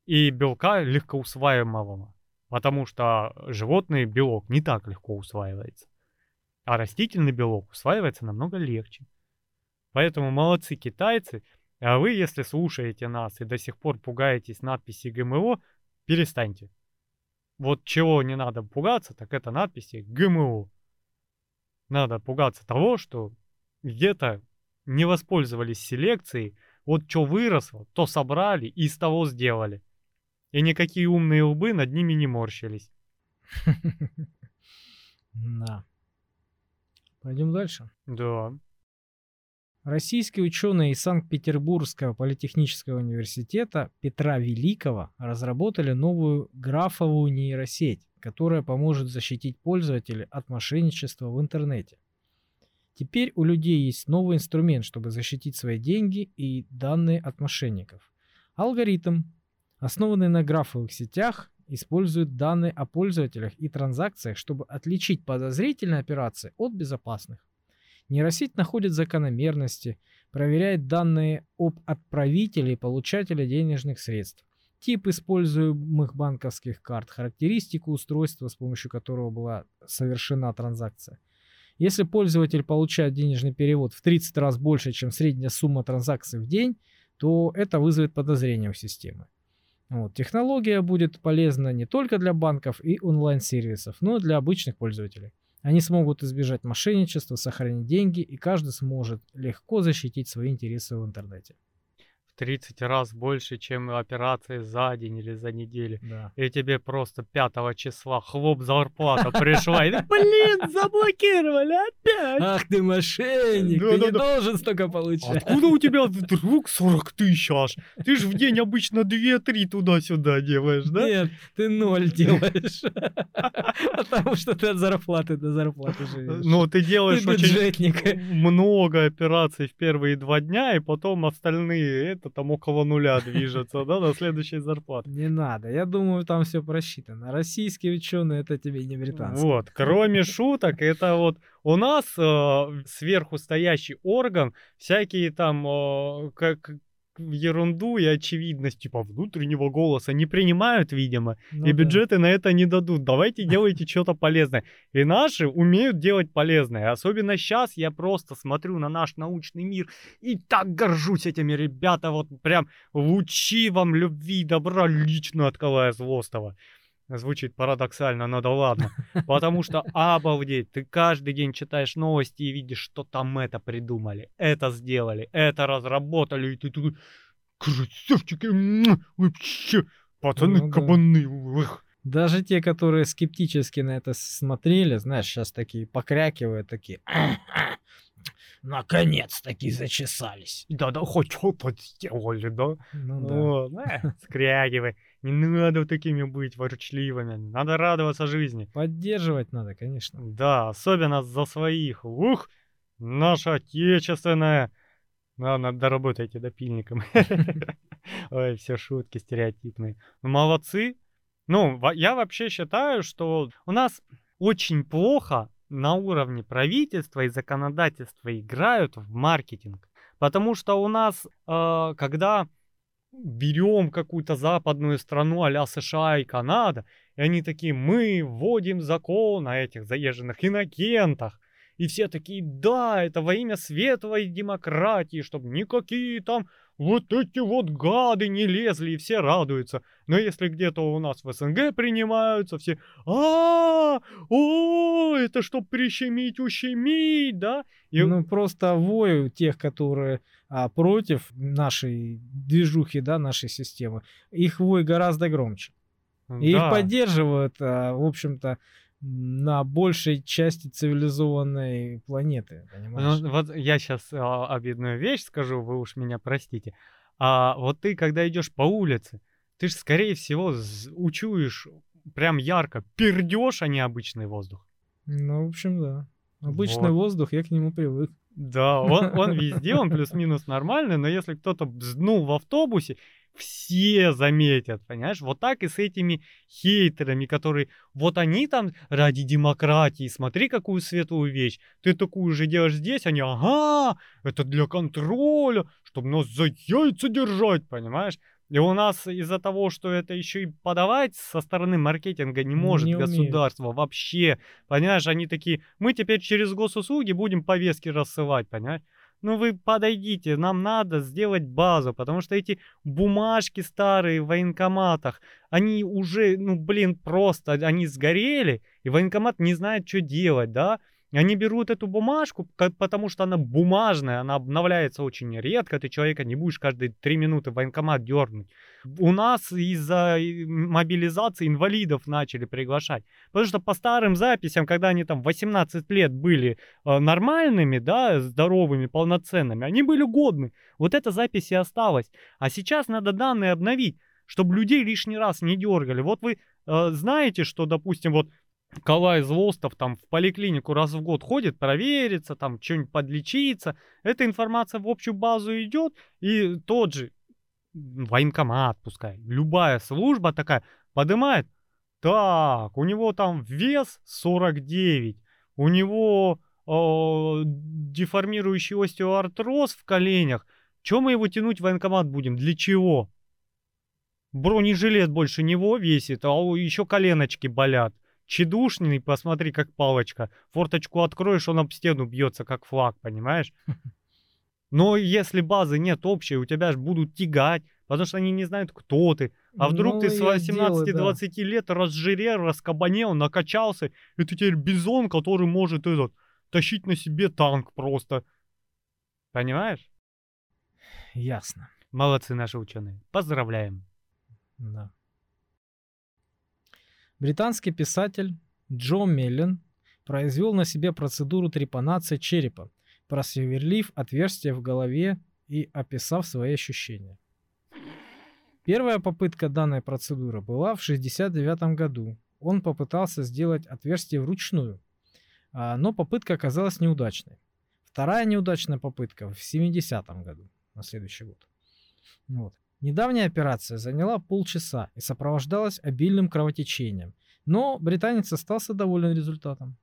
И белка легко усваиваемого. Потому что животный белок не так легко усваивается. А растительный белок усваивается намного легче. Поэтому молодцы китайцы. А вы, если слушаете нас и до сих пор пугаетесь надписи ГМО, перестаньте. Вот чего не надо пугаться, так это надписи ГМО. Надо пугаться того, что где-то не воспользовались селекцией, вот что выросло, то собрали и из того сделали. И никакие умные лбы над ними не морщились. (laughs) Да. Пойдем дальше. Да. Российские ученые из Санкт-Петербургского политехнического университета Петра Великого разработали новую графовую нейросеть, которая поможет защитить пользователей от мошенничества в интернете. Теперь у людей есть новый инструмент, чтобы защитить свои деньги и данные от мошенников. Алгоритм, основанный на графовых сетях, использует данные о пользователях и транзакциях, чтобы отличить подозрительные операции от безопасных. Нейросеть находит закономерности, проверяет данные об отправителе и получателе денежных средств, тип используемых банковских карт, характеристику устройства, с помощью которого была совершена транзакция. Если пользователь получает денежный перевод в 30 раз больше, чем средняя сумма транзакций в день, то это вызовет подозрение у системы. Вот. Технология будет полезна не только для банков и онлайн-сервисов, но и для обычных пользователей. Они смогут избежать мошенничества, сохранить деньги, и каждый сможет легко защитить свои интересы в интернете. В 30 раз больше, чем операции за день или за неделю. Да. И тебе просто 5 числа хлоп зарплата (laughs) пришла. И ты, блин, заблокировали опять. Ах ты мошенник, ты не Да-да-да. должен столько получать. Откуда у тебя (laughs) вдруг 40 тысяч аж? Ты же в день обычно 2-3 туда-сюда делаешь, да? Нет, ты ноль (laughs) делаешь. Потому что ты от зарплаты до зарплаты живешь. Ну, ты делаешь очень много операций в первые два дня, и потом остальные, это там около нуля движется, да, до следующей зарплаты. Не надо, я думаю, там все просчитано. Российские ученые это тебе не британские. Вот, кроме шуток, это вот у нас э, сверху стоящий орган, всякие там э, как ерунду и очевидность типа внутреннего голоса не принимают, видимо, Ну и да. бюджеты на это не дадут. Давайте делайте что-то полезное. И наши умеют делать полезное. Особенно сейчас я просто смотрю на наш научный мир и так горжусь этими ребята. Вот прям лучи вам любви добра лично от Калая Злостова. Звучит парадоксально, но да ладно. (laughs) Потому что, обалдеть, ты каждый день читаешь новости и видишь, что там это придумали, это сделали, это разработали, и ты такой, красавчики, вообще, пацаны Ну да. кабаны, ух». Даже те, которые скептически на это смотрели, знаешь, сейчас такие покрякивают, такие. Наконец-таки зачесались. Да-да, хоть что-то сделали, да? Ну да. Вот, э, скрягивай. Не надо такими быть ворчливыми, надо радоваться жизни. Поддерживать надо, конечно. Да, особенно за своих. Ух, наша отечественная. Ладно, доработайте допильником. (laughs) Ой, все шутки стереотипные. Ну, молодцы. Ну, я вообще считаю, что у нас очень плохо на уровне правительства и законодательства играют в маркетинг. Потому что у нас, э, когда берем какую-то западную страну а США и Канада, и они такие, мы вводим закон о этих заезженных иногентах. И все такие, да, это во имя светлой демократии, чтобы никакие там вот эти вот гады не лезли, и все радуются. Но если где-то у нас в СНГ принимаются, все, а, о, это чтоб прищемить, ущемить, да? И- Ну, просто вой тех, которые а, против нашей движухи, да, нашей системы, их вой гораздо громче. И их да. поддерживают, а, в общем-то, на большей части цивилизованной планеты, понимаешь? Ну, вот я сейчас обидную вещь скажу, вы уж меня простите. А вот ты, когда идешь по улице, ты же, скорее всего, учуешь прям ярко пердеж, а не обычный воздух. Ну, в общем, да. Обычный Вот. воздух, я к нему привык. Да, он, он везде, он (laughs) плюс-минус нормальный, но если кто-то бзнул в автобусе, все заметят, понимаешь? Вот так и с этими хейтерами, которые вот они там ради демократии, смотри, какую светлую вещь. Ты такую же делаешь здесь, они, ага, это для контроля, чтобы нас за яйца держать, понимаешь? И у нас из-за того, что это еще и подавать со стороны маркетинга не может Не умеют. государство вообще, понимаешь, они такие, мы теперь через госуслуги будем повестки рассылать, понимаешь? Ну вы подойдите, нам надо сделать базу, потому что эти бумажки старые в военкоматах, они уже, ну блин, просто, они сгорели, и военкомат не знает, что делать, да? Они берут эту бумажку, потому что она бумажная, она обновляется очень редко, ты человека не будешь каждые три минуты в военкомат дернуть. У нас из-за э, мобилизации инвалидов начали приглашать. Потому что по старым записям, когда они там 18 лет были э, нормальными, да, здоровыми, полноценными, они были годны. Вот эта запись и осталась. А сейчас надо данные обновить, чтобы людей лишний раз не дергали. Вот вы э, знаете, что, допустим, вот Калай Злостов там в поликлинику раз в год ходит, провериться, там что-нибудь подлечиться. Эта информация в общую базу идет, и тот же военкомат, пускай, любая служба такая, поднимает, так, у него там вес 49, у него э, деформирующий остеоартроз в коленях. Чем мы его тянуть в военкомат будем? Для чего? Бронежилет больше него весит, а еще коленочки болят. Чедушный, посмотри, как палочка. Форточку откроешь, он об стену бьется, как флаг, понимаешь? (laughs) Но если базы нет общей, у тебя же будут тягать, потому что они не знают, кто ты. А вдруг Ну, ты с я дело, 18-20 лет разжирел, раскабанел, накачался, и ты теперь бизон, который может этот, тащить на себе танк просто. Понимаешь? Ясно. Молодцы наши ученые. Поздравляем. Да. Британский писатель Джо Меллен произвел на себе процедуру трепанации черепа, просверлив отверстие в голове и описав свои ощущения. Первая попытка данной процедуры была в 1969 году. Он попытался сделать отверстие вручную, а, но попытка оказалась неудачной. Вторая неудачная попытка в 70 году, на следующий год. Вот. Недавняя операция заняла полчаса и сопровождалась обильным кровотечением, но британец остался доволен результатом.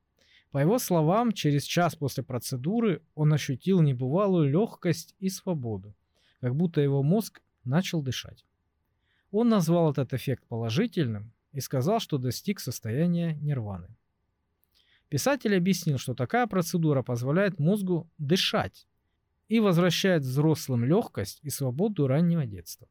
По его словам, через час после процедуры он ощутил небывалую легкость и свободу, как будто его мозг начал дышать. Он назвал этот эффект положительным и сказал, что достиг состояния нирваны. Писатель объяснил, что такая процедура позволяет мозгу дышать, и возвращает взрослым легкость и свободу раннего детства.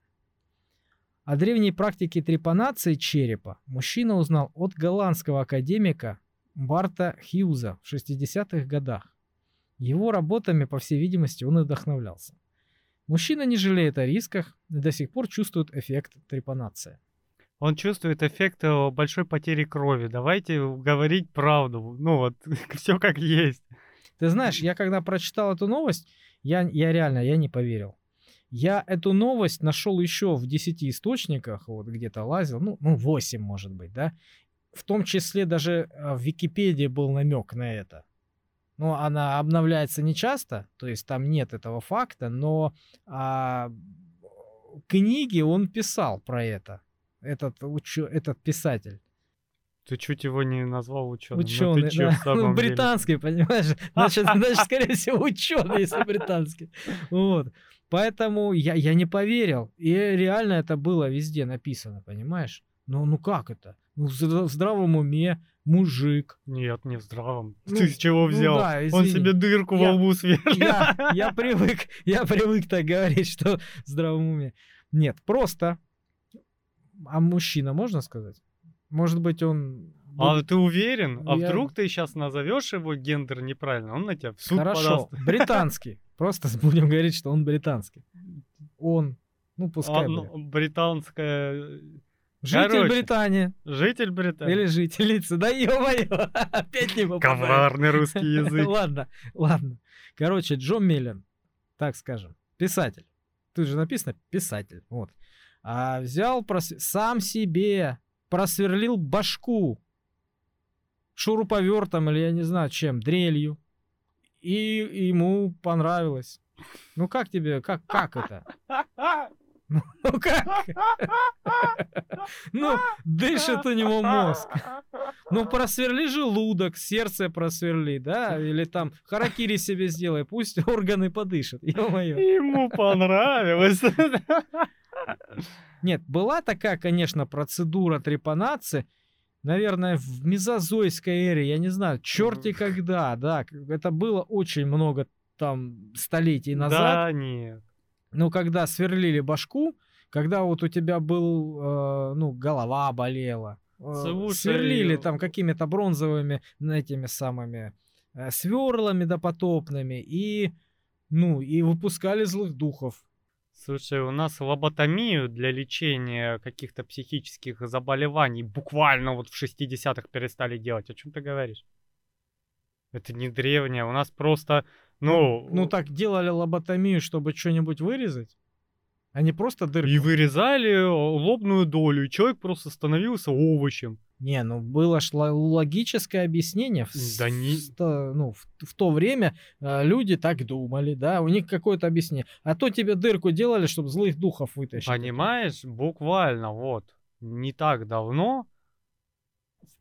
О древней практике трепанации черепа мужчина узнал от голландского академика Барта Хьюза в 60-х годах. Его работами, по всей видимости, он и вдохновлялся. Мужчина не жалеет о рисках и до сих пор чувствует эффект трепанации. Он чувствует эффект э, большой потери крови. Давайте говорить правду. Ну вот, (laughs) все как есть. Ты знаешь, я когда прочитал эту новость, я, я реально, я не поверил. Я эту новость нашел еще в 10 источниках, вот где-то лазил, ну, ну 8 может быть, да. В том числе даже а, в Википедии был намек на это. Но она обновляется не часто, то есть там нет этого факта, но а, книги он писал про это, этот, учё, этот писатель. Ты чуть его не назвал ученым. Ученый, ну, чё, да. ну, британский, деле? понимаешь? Значит, значит, (laughs) скорее всего, ученый, если британский. Вот. Поэтому я, я не поверил. И реально это было везде написано, понимаешь? Ну, ну как это? Ну, в, здравом уме мужик. Нет, не в здравом. Ну, Ты с чего ну взял? Ну, да, Он себе дырку я, во лбу сверлил. (laughs) Я, (laughs) я привык, я привык так говорить, что в здравом уме. Нет, просто. А мужчина, можно сказать? Может быть, он... А ты уверен? А Я... вдруг ты сейчас назовешь его гендер неправильно? Он на тебя в суд Хорошо, подаст. (laughs) британский. Просто будем говорить, что он британский. Он, ну пускай. Ну, британская... Житель Короче, Британии. Житель Британии. Или жительница. Да ё-моё, (laughs) опять не попадает. Коварный русский (laughs) язык. ладно, ладно. Короче, Джо Миллен, так скажем, писатель. Тут же написано писатель, вот. А взял прос... сам себе просверлил башку шуруповертом или я не знаю чем, дрелью. И ему понравилось. Ну как тебе, как, как это? (laughs) (laughs) Ну, ну как? (laughs) Ну, дышит у него мозг. Ну, просверли желудок, сердце просверли, да? Или там харакири себе сделай, пусть (laughs) органы подышат. Ё-моё. Ему понравилось. Нет, была такая, конечно, процедура трепанации, наверное, в мезозойской эре, я не знаю, черти когда, да, это было очень много там столетий назад. Да, нет. Ну, когда сверлили башку, когда вот у тебя был, э, ну, голова болела, э, сверлили там какими-то бронзовыми этими самыми э, сверлами допотопными и, ну, и выпускали злых духов. Слушай, у нас лоботомию для лечения каких-то психических заболеваний буквально вот в 60-х перестали делать. О чем ты говоришь? Это не древнее, у нас просто, ну... Ну, ну так делали лоботомию, чтобы что-нибудь вырезать? А не просто дырку? И вырезали э, лобную долю, и человек просто становился овощем. Не, ну было ж логическое объяснение. В, да не... В, ну, в, в то время э, люди так думали, да, у них какое-то объяснение. А то тебе дырку делали, чтобы злых духов вытащить. Понимаешь, буквально вот не так давно в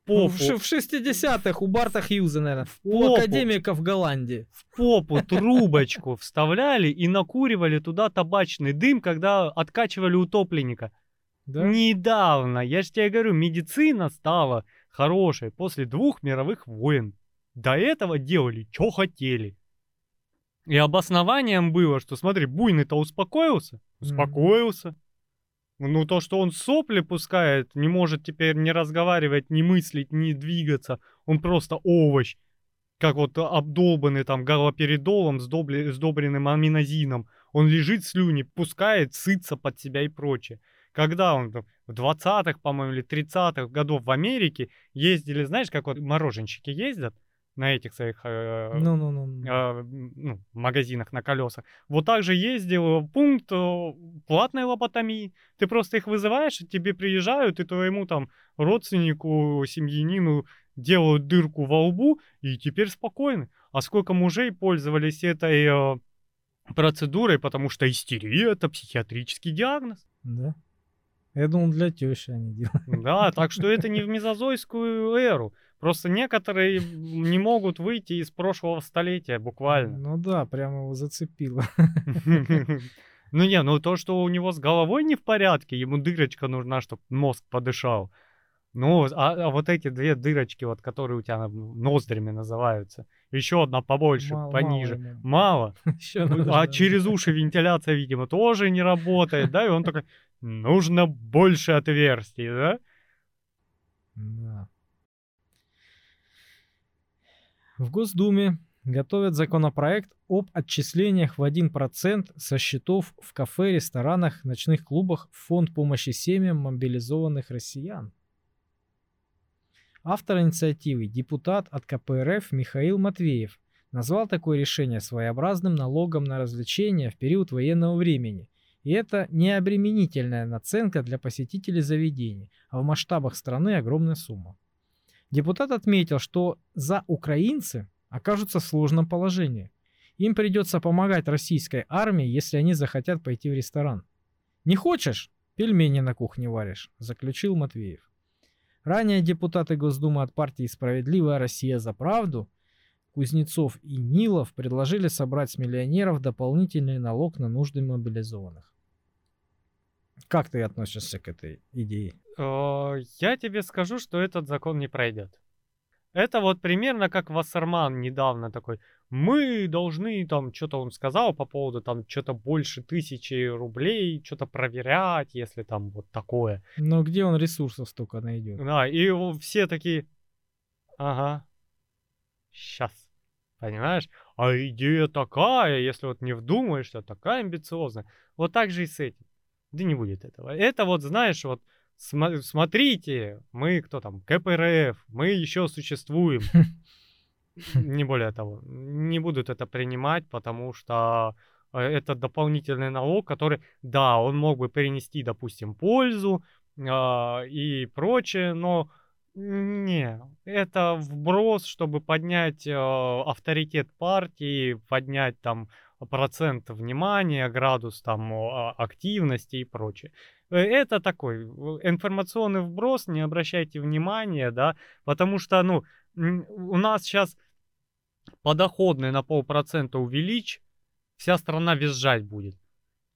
попу... В 60-х у Барта Хьюза, наверное, в у попу, академика в Голландии. В попу трубочку вставляли и накуривали туда табачный дым, когда откачивали утопленника. Да? Недавно, я же тебе говорю, медицина стала хорошей после двух мировых войн. До этого делали, что хотели. И обоснованием было, что смотри, буйный-то успокоился, успокоился. Mm. Ну то, что он сопли пускает, не может теперь не разговаривать, не мыслить, не двигаться, он просто овощ. Как вот обдолбанный там галоперидолом, сдобли, сдобренным аминозином. Он лежит, слюни пускает, сытся под себя и прочее. Когда он в 20-х, по-моему, или 30-х годов в Америке ездили, знаешь, как вот мороженщики ездят, на этих своих э, Ну, ну, ну. э, ну, магазинах на колесах. Вот так же ездил пункт э, платной лоботомии. Ты просто их вызываешь, и тебе приезжают, и твоему там родственнику, семьянину делают дырку во лбу, и теперь спокойны. А сколько мужей пользовались этой э, процедурой, потому что истерия это психиатрический диагноз. Да. Я думал, для тещи они делают. Да, так что это не в (laughs) мезозойскую эру. Просто некоторые не могут выйти из прошлого столетия буквально. Ну да, прямо его зацепило. (laughs) Ну не, ну то, что у него с головой не в порядке, ему дырочка нужна, чтобы мозг подышал. Ну, а, а вот эти две дырочки, вот, которые у тебя ноздрями называются, еще одна побольше, Мало- пониже. мало. (laughs) Мало. Ну, А через уши вентиляция, видимо, тоже не работает, да? И он такой, нужно больше отверстий, да? Да. В Госдуме готовят законопроект об отчислениях в 1% со счетов в кафе, ресторанах, ночных клубах в фонд помощи семьям мобилизованных россиян. Автор инициативы, депутат от КПРФ Михаил Матвеев, назвал такое решение своеобразным налогом на развлечения в период военного времени. И это не обременительная наценка для посетителей заведений, а в масштабах страны огромная сумма. Депутат отметил, что за украинцы окажутся в сложном положении. Им придется помогать российской армии, если они захотят пойти в ресторан. Не хочешь? Пельмени на кухне варишь, заключил Матвеев. Ранее депутаты Госдумы от партии «Справедливая Россия за правду» Кузнецов и Нилов предложили собрать с миллионеров дополнительный налог на нужды мобилизованных. Как ты относишься к этой идее? Э, Я тебе скажу, что этот закон не пройдет. Это вот примерно как Вассерман недавно такой. Мы должны там, что-то он сказал по поводу там что-то больше тысячи рублей, что-то проверять, если там вот такое. Но где он ресурсов столько найдет? Да, и все такие, ага, сейчас, понимаешь? А идея такая, если вот не вдумаешься, такая амбициозная. Вот так же и с этим. Да не будет этого. Это вот, знаешь, вот сма- смотрите, мы кто там, КПРФ, мы еще существуем. (laughs) Не более того, не будут это принимать, потому что э, это дополнительный налог, который, да, он мог бы принести, допустим, пользу а, и прочее, но не, это вброс, чтобы поднять э, авторитет партии, поднять там процент внимания, градус там активности и прочее. Э, Это такой информационный вброс, не обращайте внимания, да, потому что, ну, у нас сейчас подоходный на полпроцента увеличь, вся страна визжать будет.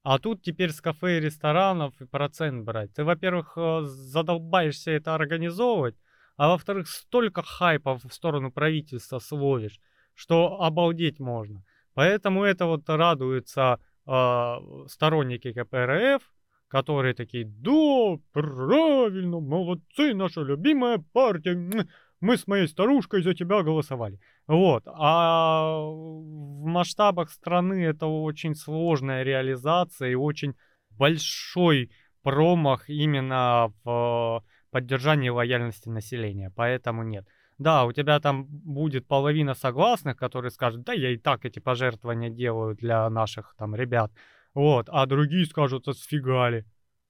А тут теперь с кафе и ресторанов и процент брать. Ты, во-первых, э, задолбаешься это организовывать, а во-вторых, столько хайпов в сторону правительства словишь, что обалдеть можно. Поэтому это вот радуются э, сторонники КПРФ, которые такие, да, правильно, молодцы, наша любимая партия, мы с моей старушкой за тебя голосовали. Вот, а в масштабах страны это очень сложная реализация и очень большой промах именно в поддержании лояльности населения, поэтому нет. Да, у тебя там будет половина согласных, которые скажут, да, я и так эти пожертвования делаю для наших там ребят, вот, а другие скажут, а сфигали,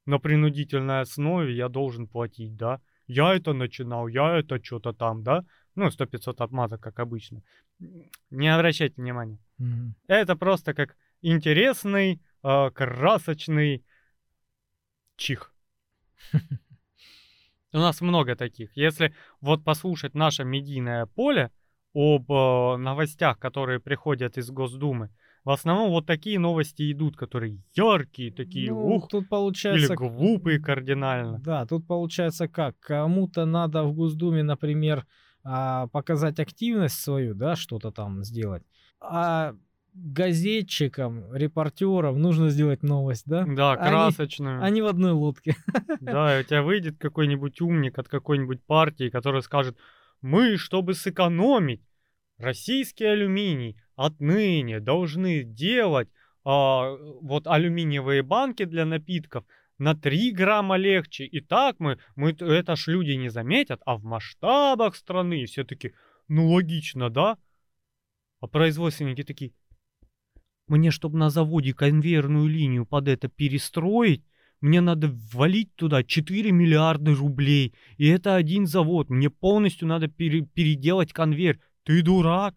на принудительной основе я должен платить, да, я это начинал, я это что-то там, да, ну, 100-500 отмазок, как обычно. Не обращайте внимания. Мгм. Это просто как интересный, э, красочный чих. (laughs) У нас много таких. Если вот послушать наше медийное поле об э, новостях, которые приходят из Госдумы, в основном вот такие новости идут, которые яркие, такие, Ну, ух, тут или получается... глупые кардинально. Да, тут получается как? Кому-то надо в Госдуме, например, а, показать активность свою, да, что-то там сделать. А газетчикам, репортерам нужно сделать новость, да? Да, Они- красочную. Они в одной лодке. (laughs) Да, и у тебя выйдет какой-нибудь умник от какой-нибудь партии, который скажет, мы, чтобы сэкономить, российский алюминий отныне должны делать а, вот алюминиевые банки для напитков на 3 грамма легче. И так мы, мы это ж люди не заметят, а в масштабах страны все таки ну логично, да? А производственники такие, мне, чтобы на заводе конвейерную линию под это перестроить, мне надо ввалить туда 4 миллиарда рублей. И это один завод. Мне полностью надо пере- переделать конвейер. Ты дурак.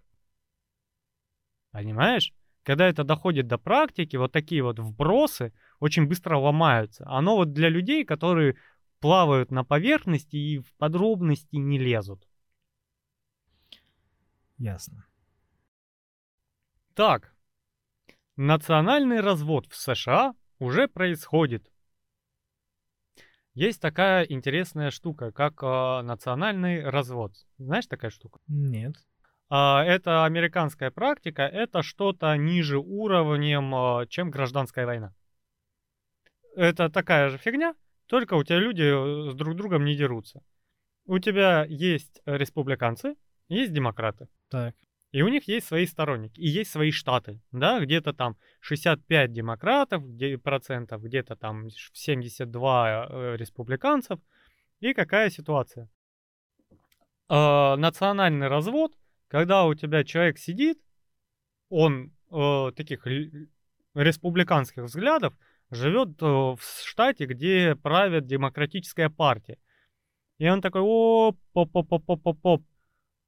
Понимаешь? Когда это доходит до практики, вот такие вот вбросы очень быстро ломаются. Оно вот для людей, которые плавают на поверхности и в подробности не лезут. Ясно. Так, национальный развод в США уже происходит. Есть такая интересная штука, как э, национальный развод. Знаешь такая штука? Нет. А, это американская практика, это что-то ниже уровнем, а, чем гражданская война. Это такая же фигня, только у тебя люди э, с друг другом не дерутся. У тебя есть республиканцы, есть демократы. Так. И у них есть свои сторонники, и есть свои штаты, да, где-то там 65 демократов, процентов, где-то там 72 э, республиканцев. И какая ситуация? Э, национальный развод, когда у тебя человек сидит, он э, таких республиканских взглядов, живет э, в штате, где правит демократическая партия. И он такой, поп, поп, поп, поп, поп, поп.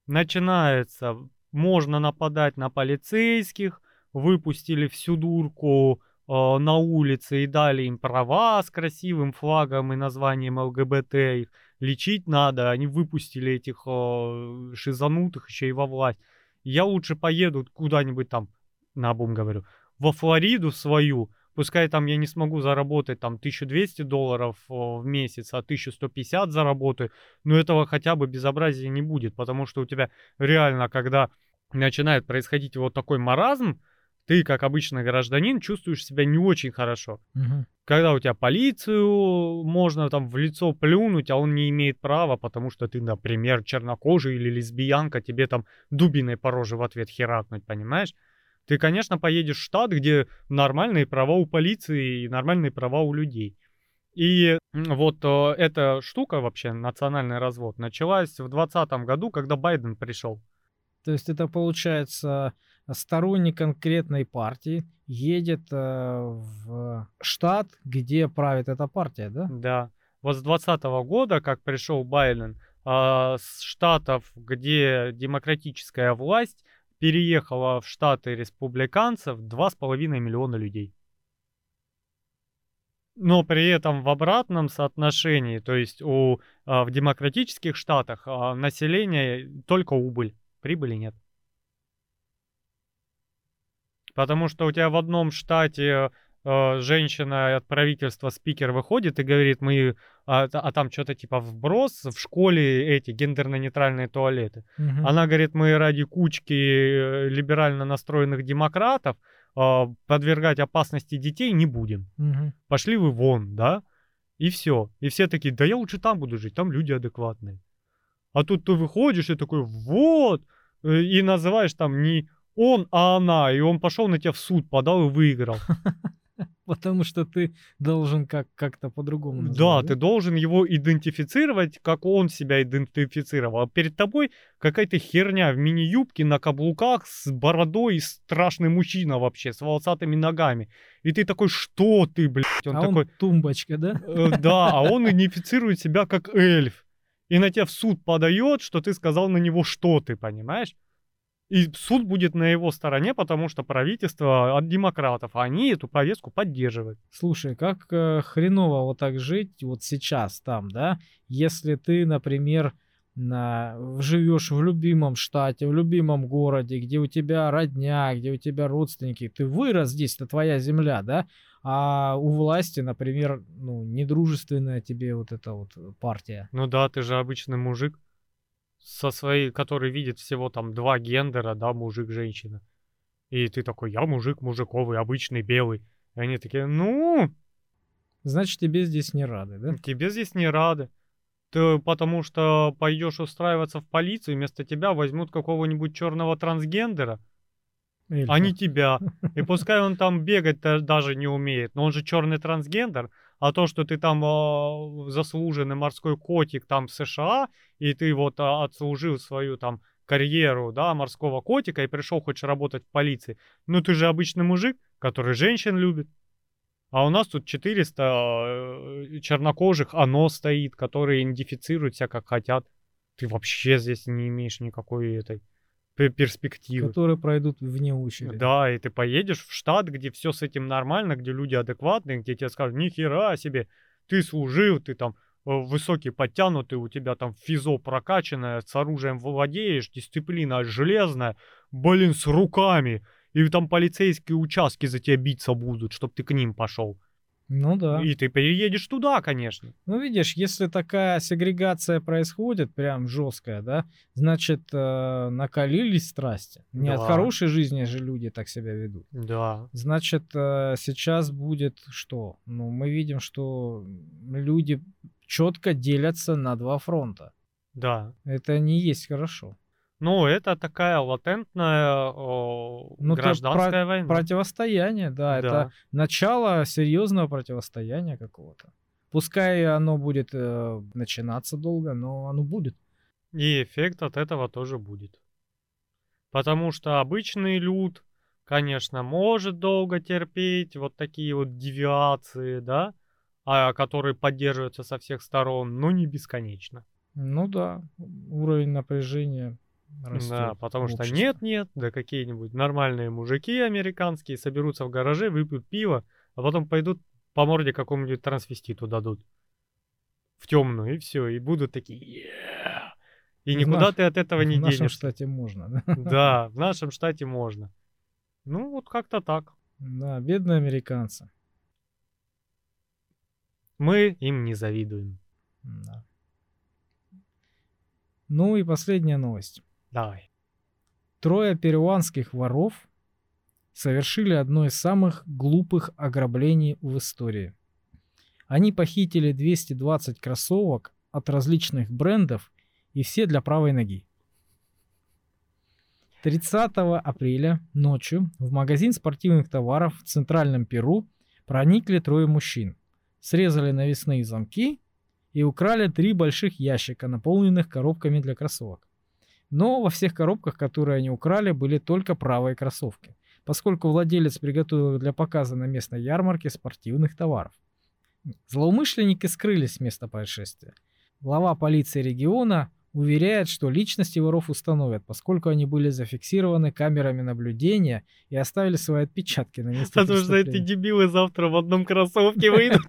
Начинается можно нападать на полицейских, выпустили всю дурку э, на улице и дали им права с красивым флагом и названием ЛГБТ, их лечить надо, они выпустили этих э, шизанутых еще и во власть. Я лучше поеду куда-нибудь там, на обум говорю, во Флориду свою, пускай там я не смогу заработать там 1200 долларов в месяц, а 1150 заработаю, но этого хотя бы безобразия не будет, потому что у тебя реально, когда начинает происходить вот такой маразм, ты, как обычный гражданин, чувствуешь себя не очень хорошо. Угу. Когда у тебя полицию можно там в лицо плюнуть, а он не имеет права, потому что ты, например, чернокожий или лесбиянка, тебе там дубиной по роже в ответ херакнуть, понимаешь? Ты, конечно, поедешь в штат, где нормальные права у полиции и нормальные права у людей. И вот э, эта штука вообще, национальный развод, началась в 2020 году, когда Байден пришел. То есть это получается сторонник конкретной партии едет э, в штат, где правит эта партия, да? Да. Вот с 2020 года, как пришел Байден, э, с штатов, где демократическая власть, переехала в штаты республиканцев 2,5 миллиона людей. Но при этом в обратном соотношении, то есть у, а, в демократических штатах а, население только убыль прибыли нет. Потому что у тебя в одном штате э, женщина от правительства спикер выходит и говорит, мы, а, а там что-то типа вброс в школе эти гендерно-нейтральные туалеты. Угу. Она говорит, мы ради кучки э, либерально настроенных демократов э, подвергать опасности детей не будем. Угу. Пошли вы вон, да? И все. И все такие, да я лучше там буду жить, там люди адекватные. А тут ты выходишь и такой, вот, э, и называешь там не он, а она, и он пошел на тебя в суд, подал и выиграл. (laughs) Потому что ты должен как- как-то по-другому Да, называть, ты должен его идентифицировать, как он себя идентифицировал. А перед тобой какая-то херня в мини-юбке на каблуках с бородой, страшный мужчина вообще, с волосатыми ногами. И ты такой, что ты, блядь? Он а такой, он тумбочка, да? «Э, да, а он идентифицирует себя как эльф. И на тебя в суд подает, что ты сказал на него что ты, понимаешь? И суд будет на его стороне, потому что правительство от демократов, а они эту повестку поддерживают. Слушай, как э, хреново вот так жить вот сейчас там, да? Если ты, например, на, живешь в любимом штате, в любимом городе, где у тебя родня, где у тебя родственники, ты вырос здесь, это твоя земля, да? А у власти, например, ну, недружественная тебе вот эта вот партия. Ну да, ты же обычный мужик со своей, который видит всего там два гендера, да, мужик-женщина. И ты такой, я мужик мужиковый, обычный белый. И они такие, ну, Значит, тебе здесь не рады, да? тебе здесь не рады. Ты потому что пойдешь устраиваться в полицию, вместо тебя возьмут какого-нибудь черного трансгендера. Эльфа. а не тебя. (laughs) И пускай он там бегать даже не умеет, но он же черный трансгендер, а то, что ты там э, заслуженный морской котик там в США, и ты вот э, отслужил свою там карьеру, да, морского котика и пришел, хочешь работать в полиции, ну ты же обычный мужик, который женщин любит. А у нас тут 400 э, чернокожих, оно стоит, которые идентифицируют себя как хотят. Ты вообще здесь не имеешь никакой этой перспективы. Которые пройдут вне очереди. Да, и ты поедешь в штат, где все с этим нормально, где люди адекватные, где тебе скажут, ни хера себе, ты служил, ты там э, высокий, подтянутый, у тебя там физо прокачанное, с оружием владеешь, дисциплина железная, блин, с руками, и там полицейские участки за тебя биться будут, чтобы ты к ним пошел. Ну да. И ты переедешь туда, конечно. Ну видишь, если такая сегрегация происходит, прям жесткая, да, значит, э, накалились страсти. Не от Да. хорошей жизни же люди так себя ведут. Да. Значит, э, сейчас будет что? Ну, мы видим, что люди четко делятся на два фронта. Да. Это не есть хорошо. Ну, это такая латентная о, Ну, гражданская война. Противостояние, да, это начало серьезного противостояния какого-то. Пускай оно будет э, начинаться долго, но оно будет. И эффект от этого тоже будет. Потому что обычный люд, конечно, может долго терпеть вот такие вот девиации, да, а, которые поддерживаются со всех сторон, но не бесконечно. Ну да, уровень напряжения растет. Да, потому в что нет-нет, да какие-нибудь нормальные мужики американские соберутся в гараже, выпьют пиво, а потом пойдут по морде какому-нибудь трансвеститу дадут. В темную, и все, и будут такие «Yeah!» И В никуда наш- ты от этого не в нашем денешься. штате можно. Да? Да, (laughs) в нашем штате можно. Ну, вот как-то так. да, бедные американцы. Мы им не завидуем. Да. Ну и последняя новость. Давай. Трое перуанских воров совершили одно из самых глупых ограблений в истории. Они похитили 220 кроссовок от различных брендов и все для правой ноги. 30 апреля ночью в магазин спортивных товаров в центральном Перу проникли трое мужчин, срезали навесные замки и украли три больших ящика, наполненных коробками для кроссовок. Но во всех коробках, которые они украли, были только правые кроссовки, поскольку владелец приготовил для показа на местной ярмарке спортивных товаров. Злоумышленники скрылись с места происшествия. Глава полиции региона уверяет, что личности воров установят, поскольку они были зафиксированы камерами наблюдения и оставили свои отпечатки на месте Потому что эти дебилы завтра в одном кроссовке выйдут.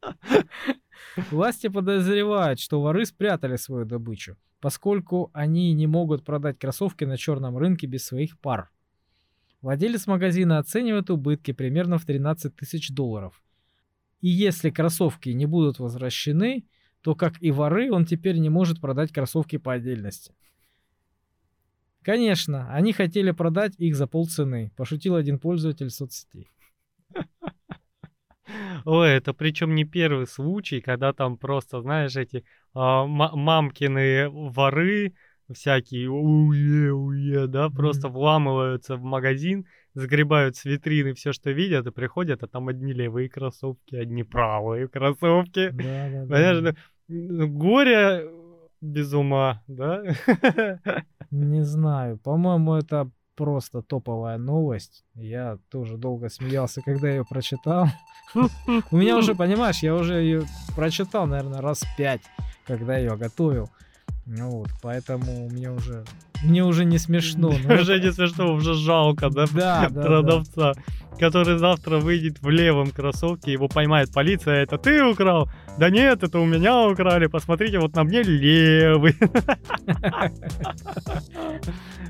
(laughs) Власти подозревают, что воры спрятали свою добычу, поскольку они не могут продать кроссовки на черном рынке без своих пар. Владелец магазина оценивает убытки примерно в 13 тысяч долларов. И если кроссовки не будут возвращены, то, как и воры, он теперь не может продать кроссовки по отдельности. Конечно, они хотели продать их за полцены, пошутил один пользователь соцсетей. Ой, это причем не первый случай, когда там просто, знаешь, эти а, ма- мамкины воры всякие, уе, уе, да, просто вламываются в магазин, загребают с витрины все, что видят, и приходят, а там одни левые кроссовки, одни правые кроссовки. Да, да, да. Понимаешь, ну, горе без ума, да? Не знаю, по-моему, это просто топовая новость. Я тоже долго смеялся, когда ее прочитал. (laughs) У меня уже, понимаешь, я уже ее прочитал, наверное, раз пять, когда ее готовил. Ну вот, поэтому мне уже мне уже не смешно. (laughs) но это- Уже не смешно, уже жалко, да? Да, (laughs) да, Продавца, который завтра выйдет в левом кроссовке, его поймает полиция, это ты украл? Да нет, это у меня украли, посмотрите, вот на мне левый.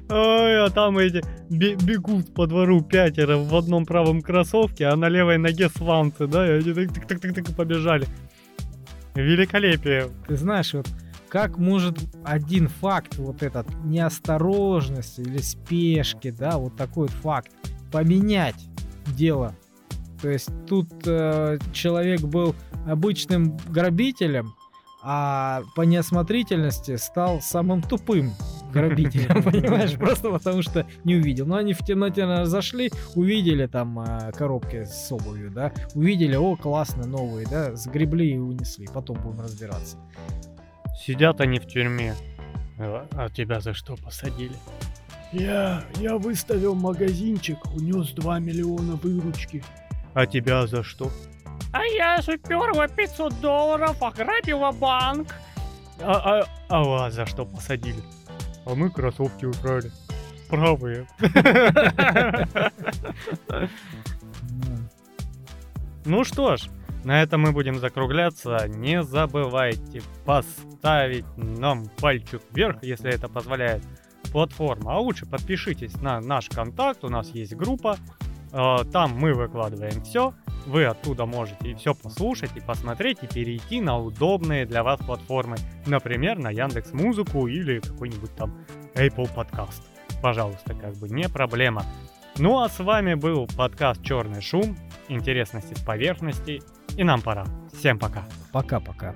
Ой, а там эти бе- бегут по двору пятеро в одном правом кроссовке, а на левой ноге сланцы, да, и они так так так так побежали. Великолепие. Ты знаешь, вот как может один факт, вот этот неосторожности или спешки, да, вот такой вот факт, поменять дело. То есть тут э, человек был обычным грабителем, а по неосмотрительности стал самым тупым грабителям, (laughs) понимаешь? Просто потому что не увидел. Но они в темноте зашли, увидели там э, коробки с обувью, да, увидели, о, классно, новые, да, сгребли и унесли. Потом будем разбираться. Сидят они в тюрьме. А а тебя за что посадили? Я, я выставил магазинчик, унес 2 миллиона выручки. А тебя за что? А я же перла 500 долларов, ограбила банк. А, а, а вас за что посадили? А мы кроссовки украли. Правые. (laughs) Ну что ж, на этом мы будем закругляться. Не забывайте поставить нам пальчик вверх, если это позволяет платформа. А лучше подпишитесь на наш контакт, у нас есть группа. Э, Там мы выкладываем все. Вы оттуда можете все послушать и посмотреть и перейти на удобные для вас платформы. Например, на Яндекс Музыку или какой-нибудь там Apple Podcast. Пожалуйста, как бы не проблема. Ну а с вами был подкаст Черный шум, интересности с поверхности. И нам пора. Всем пока. Пока-пока.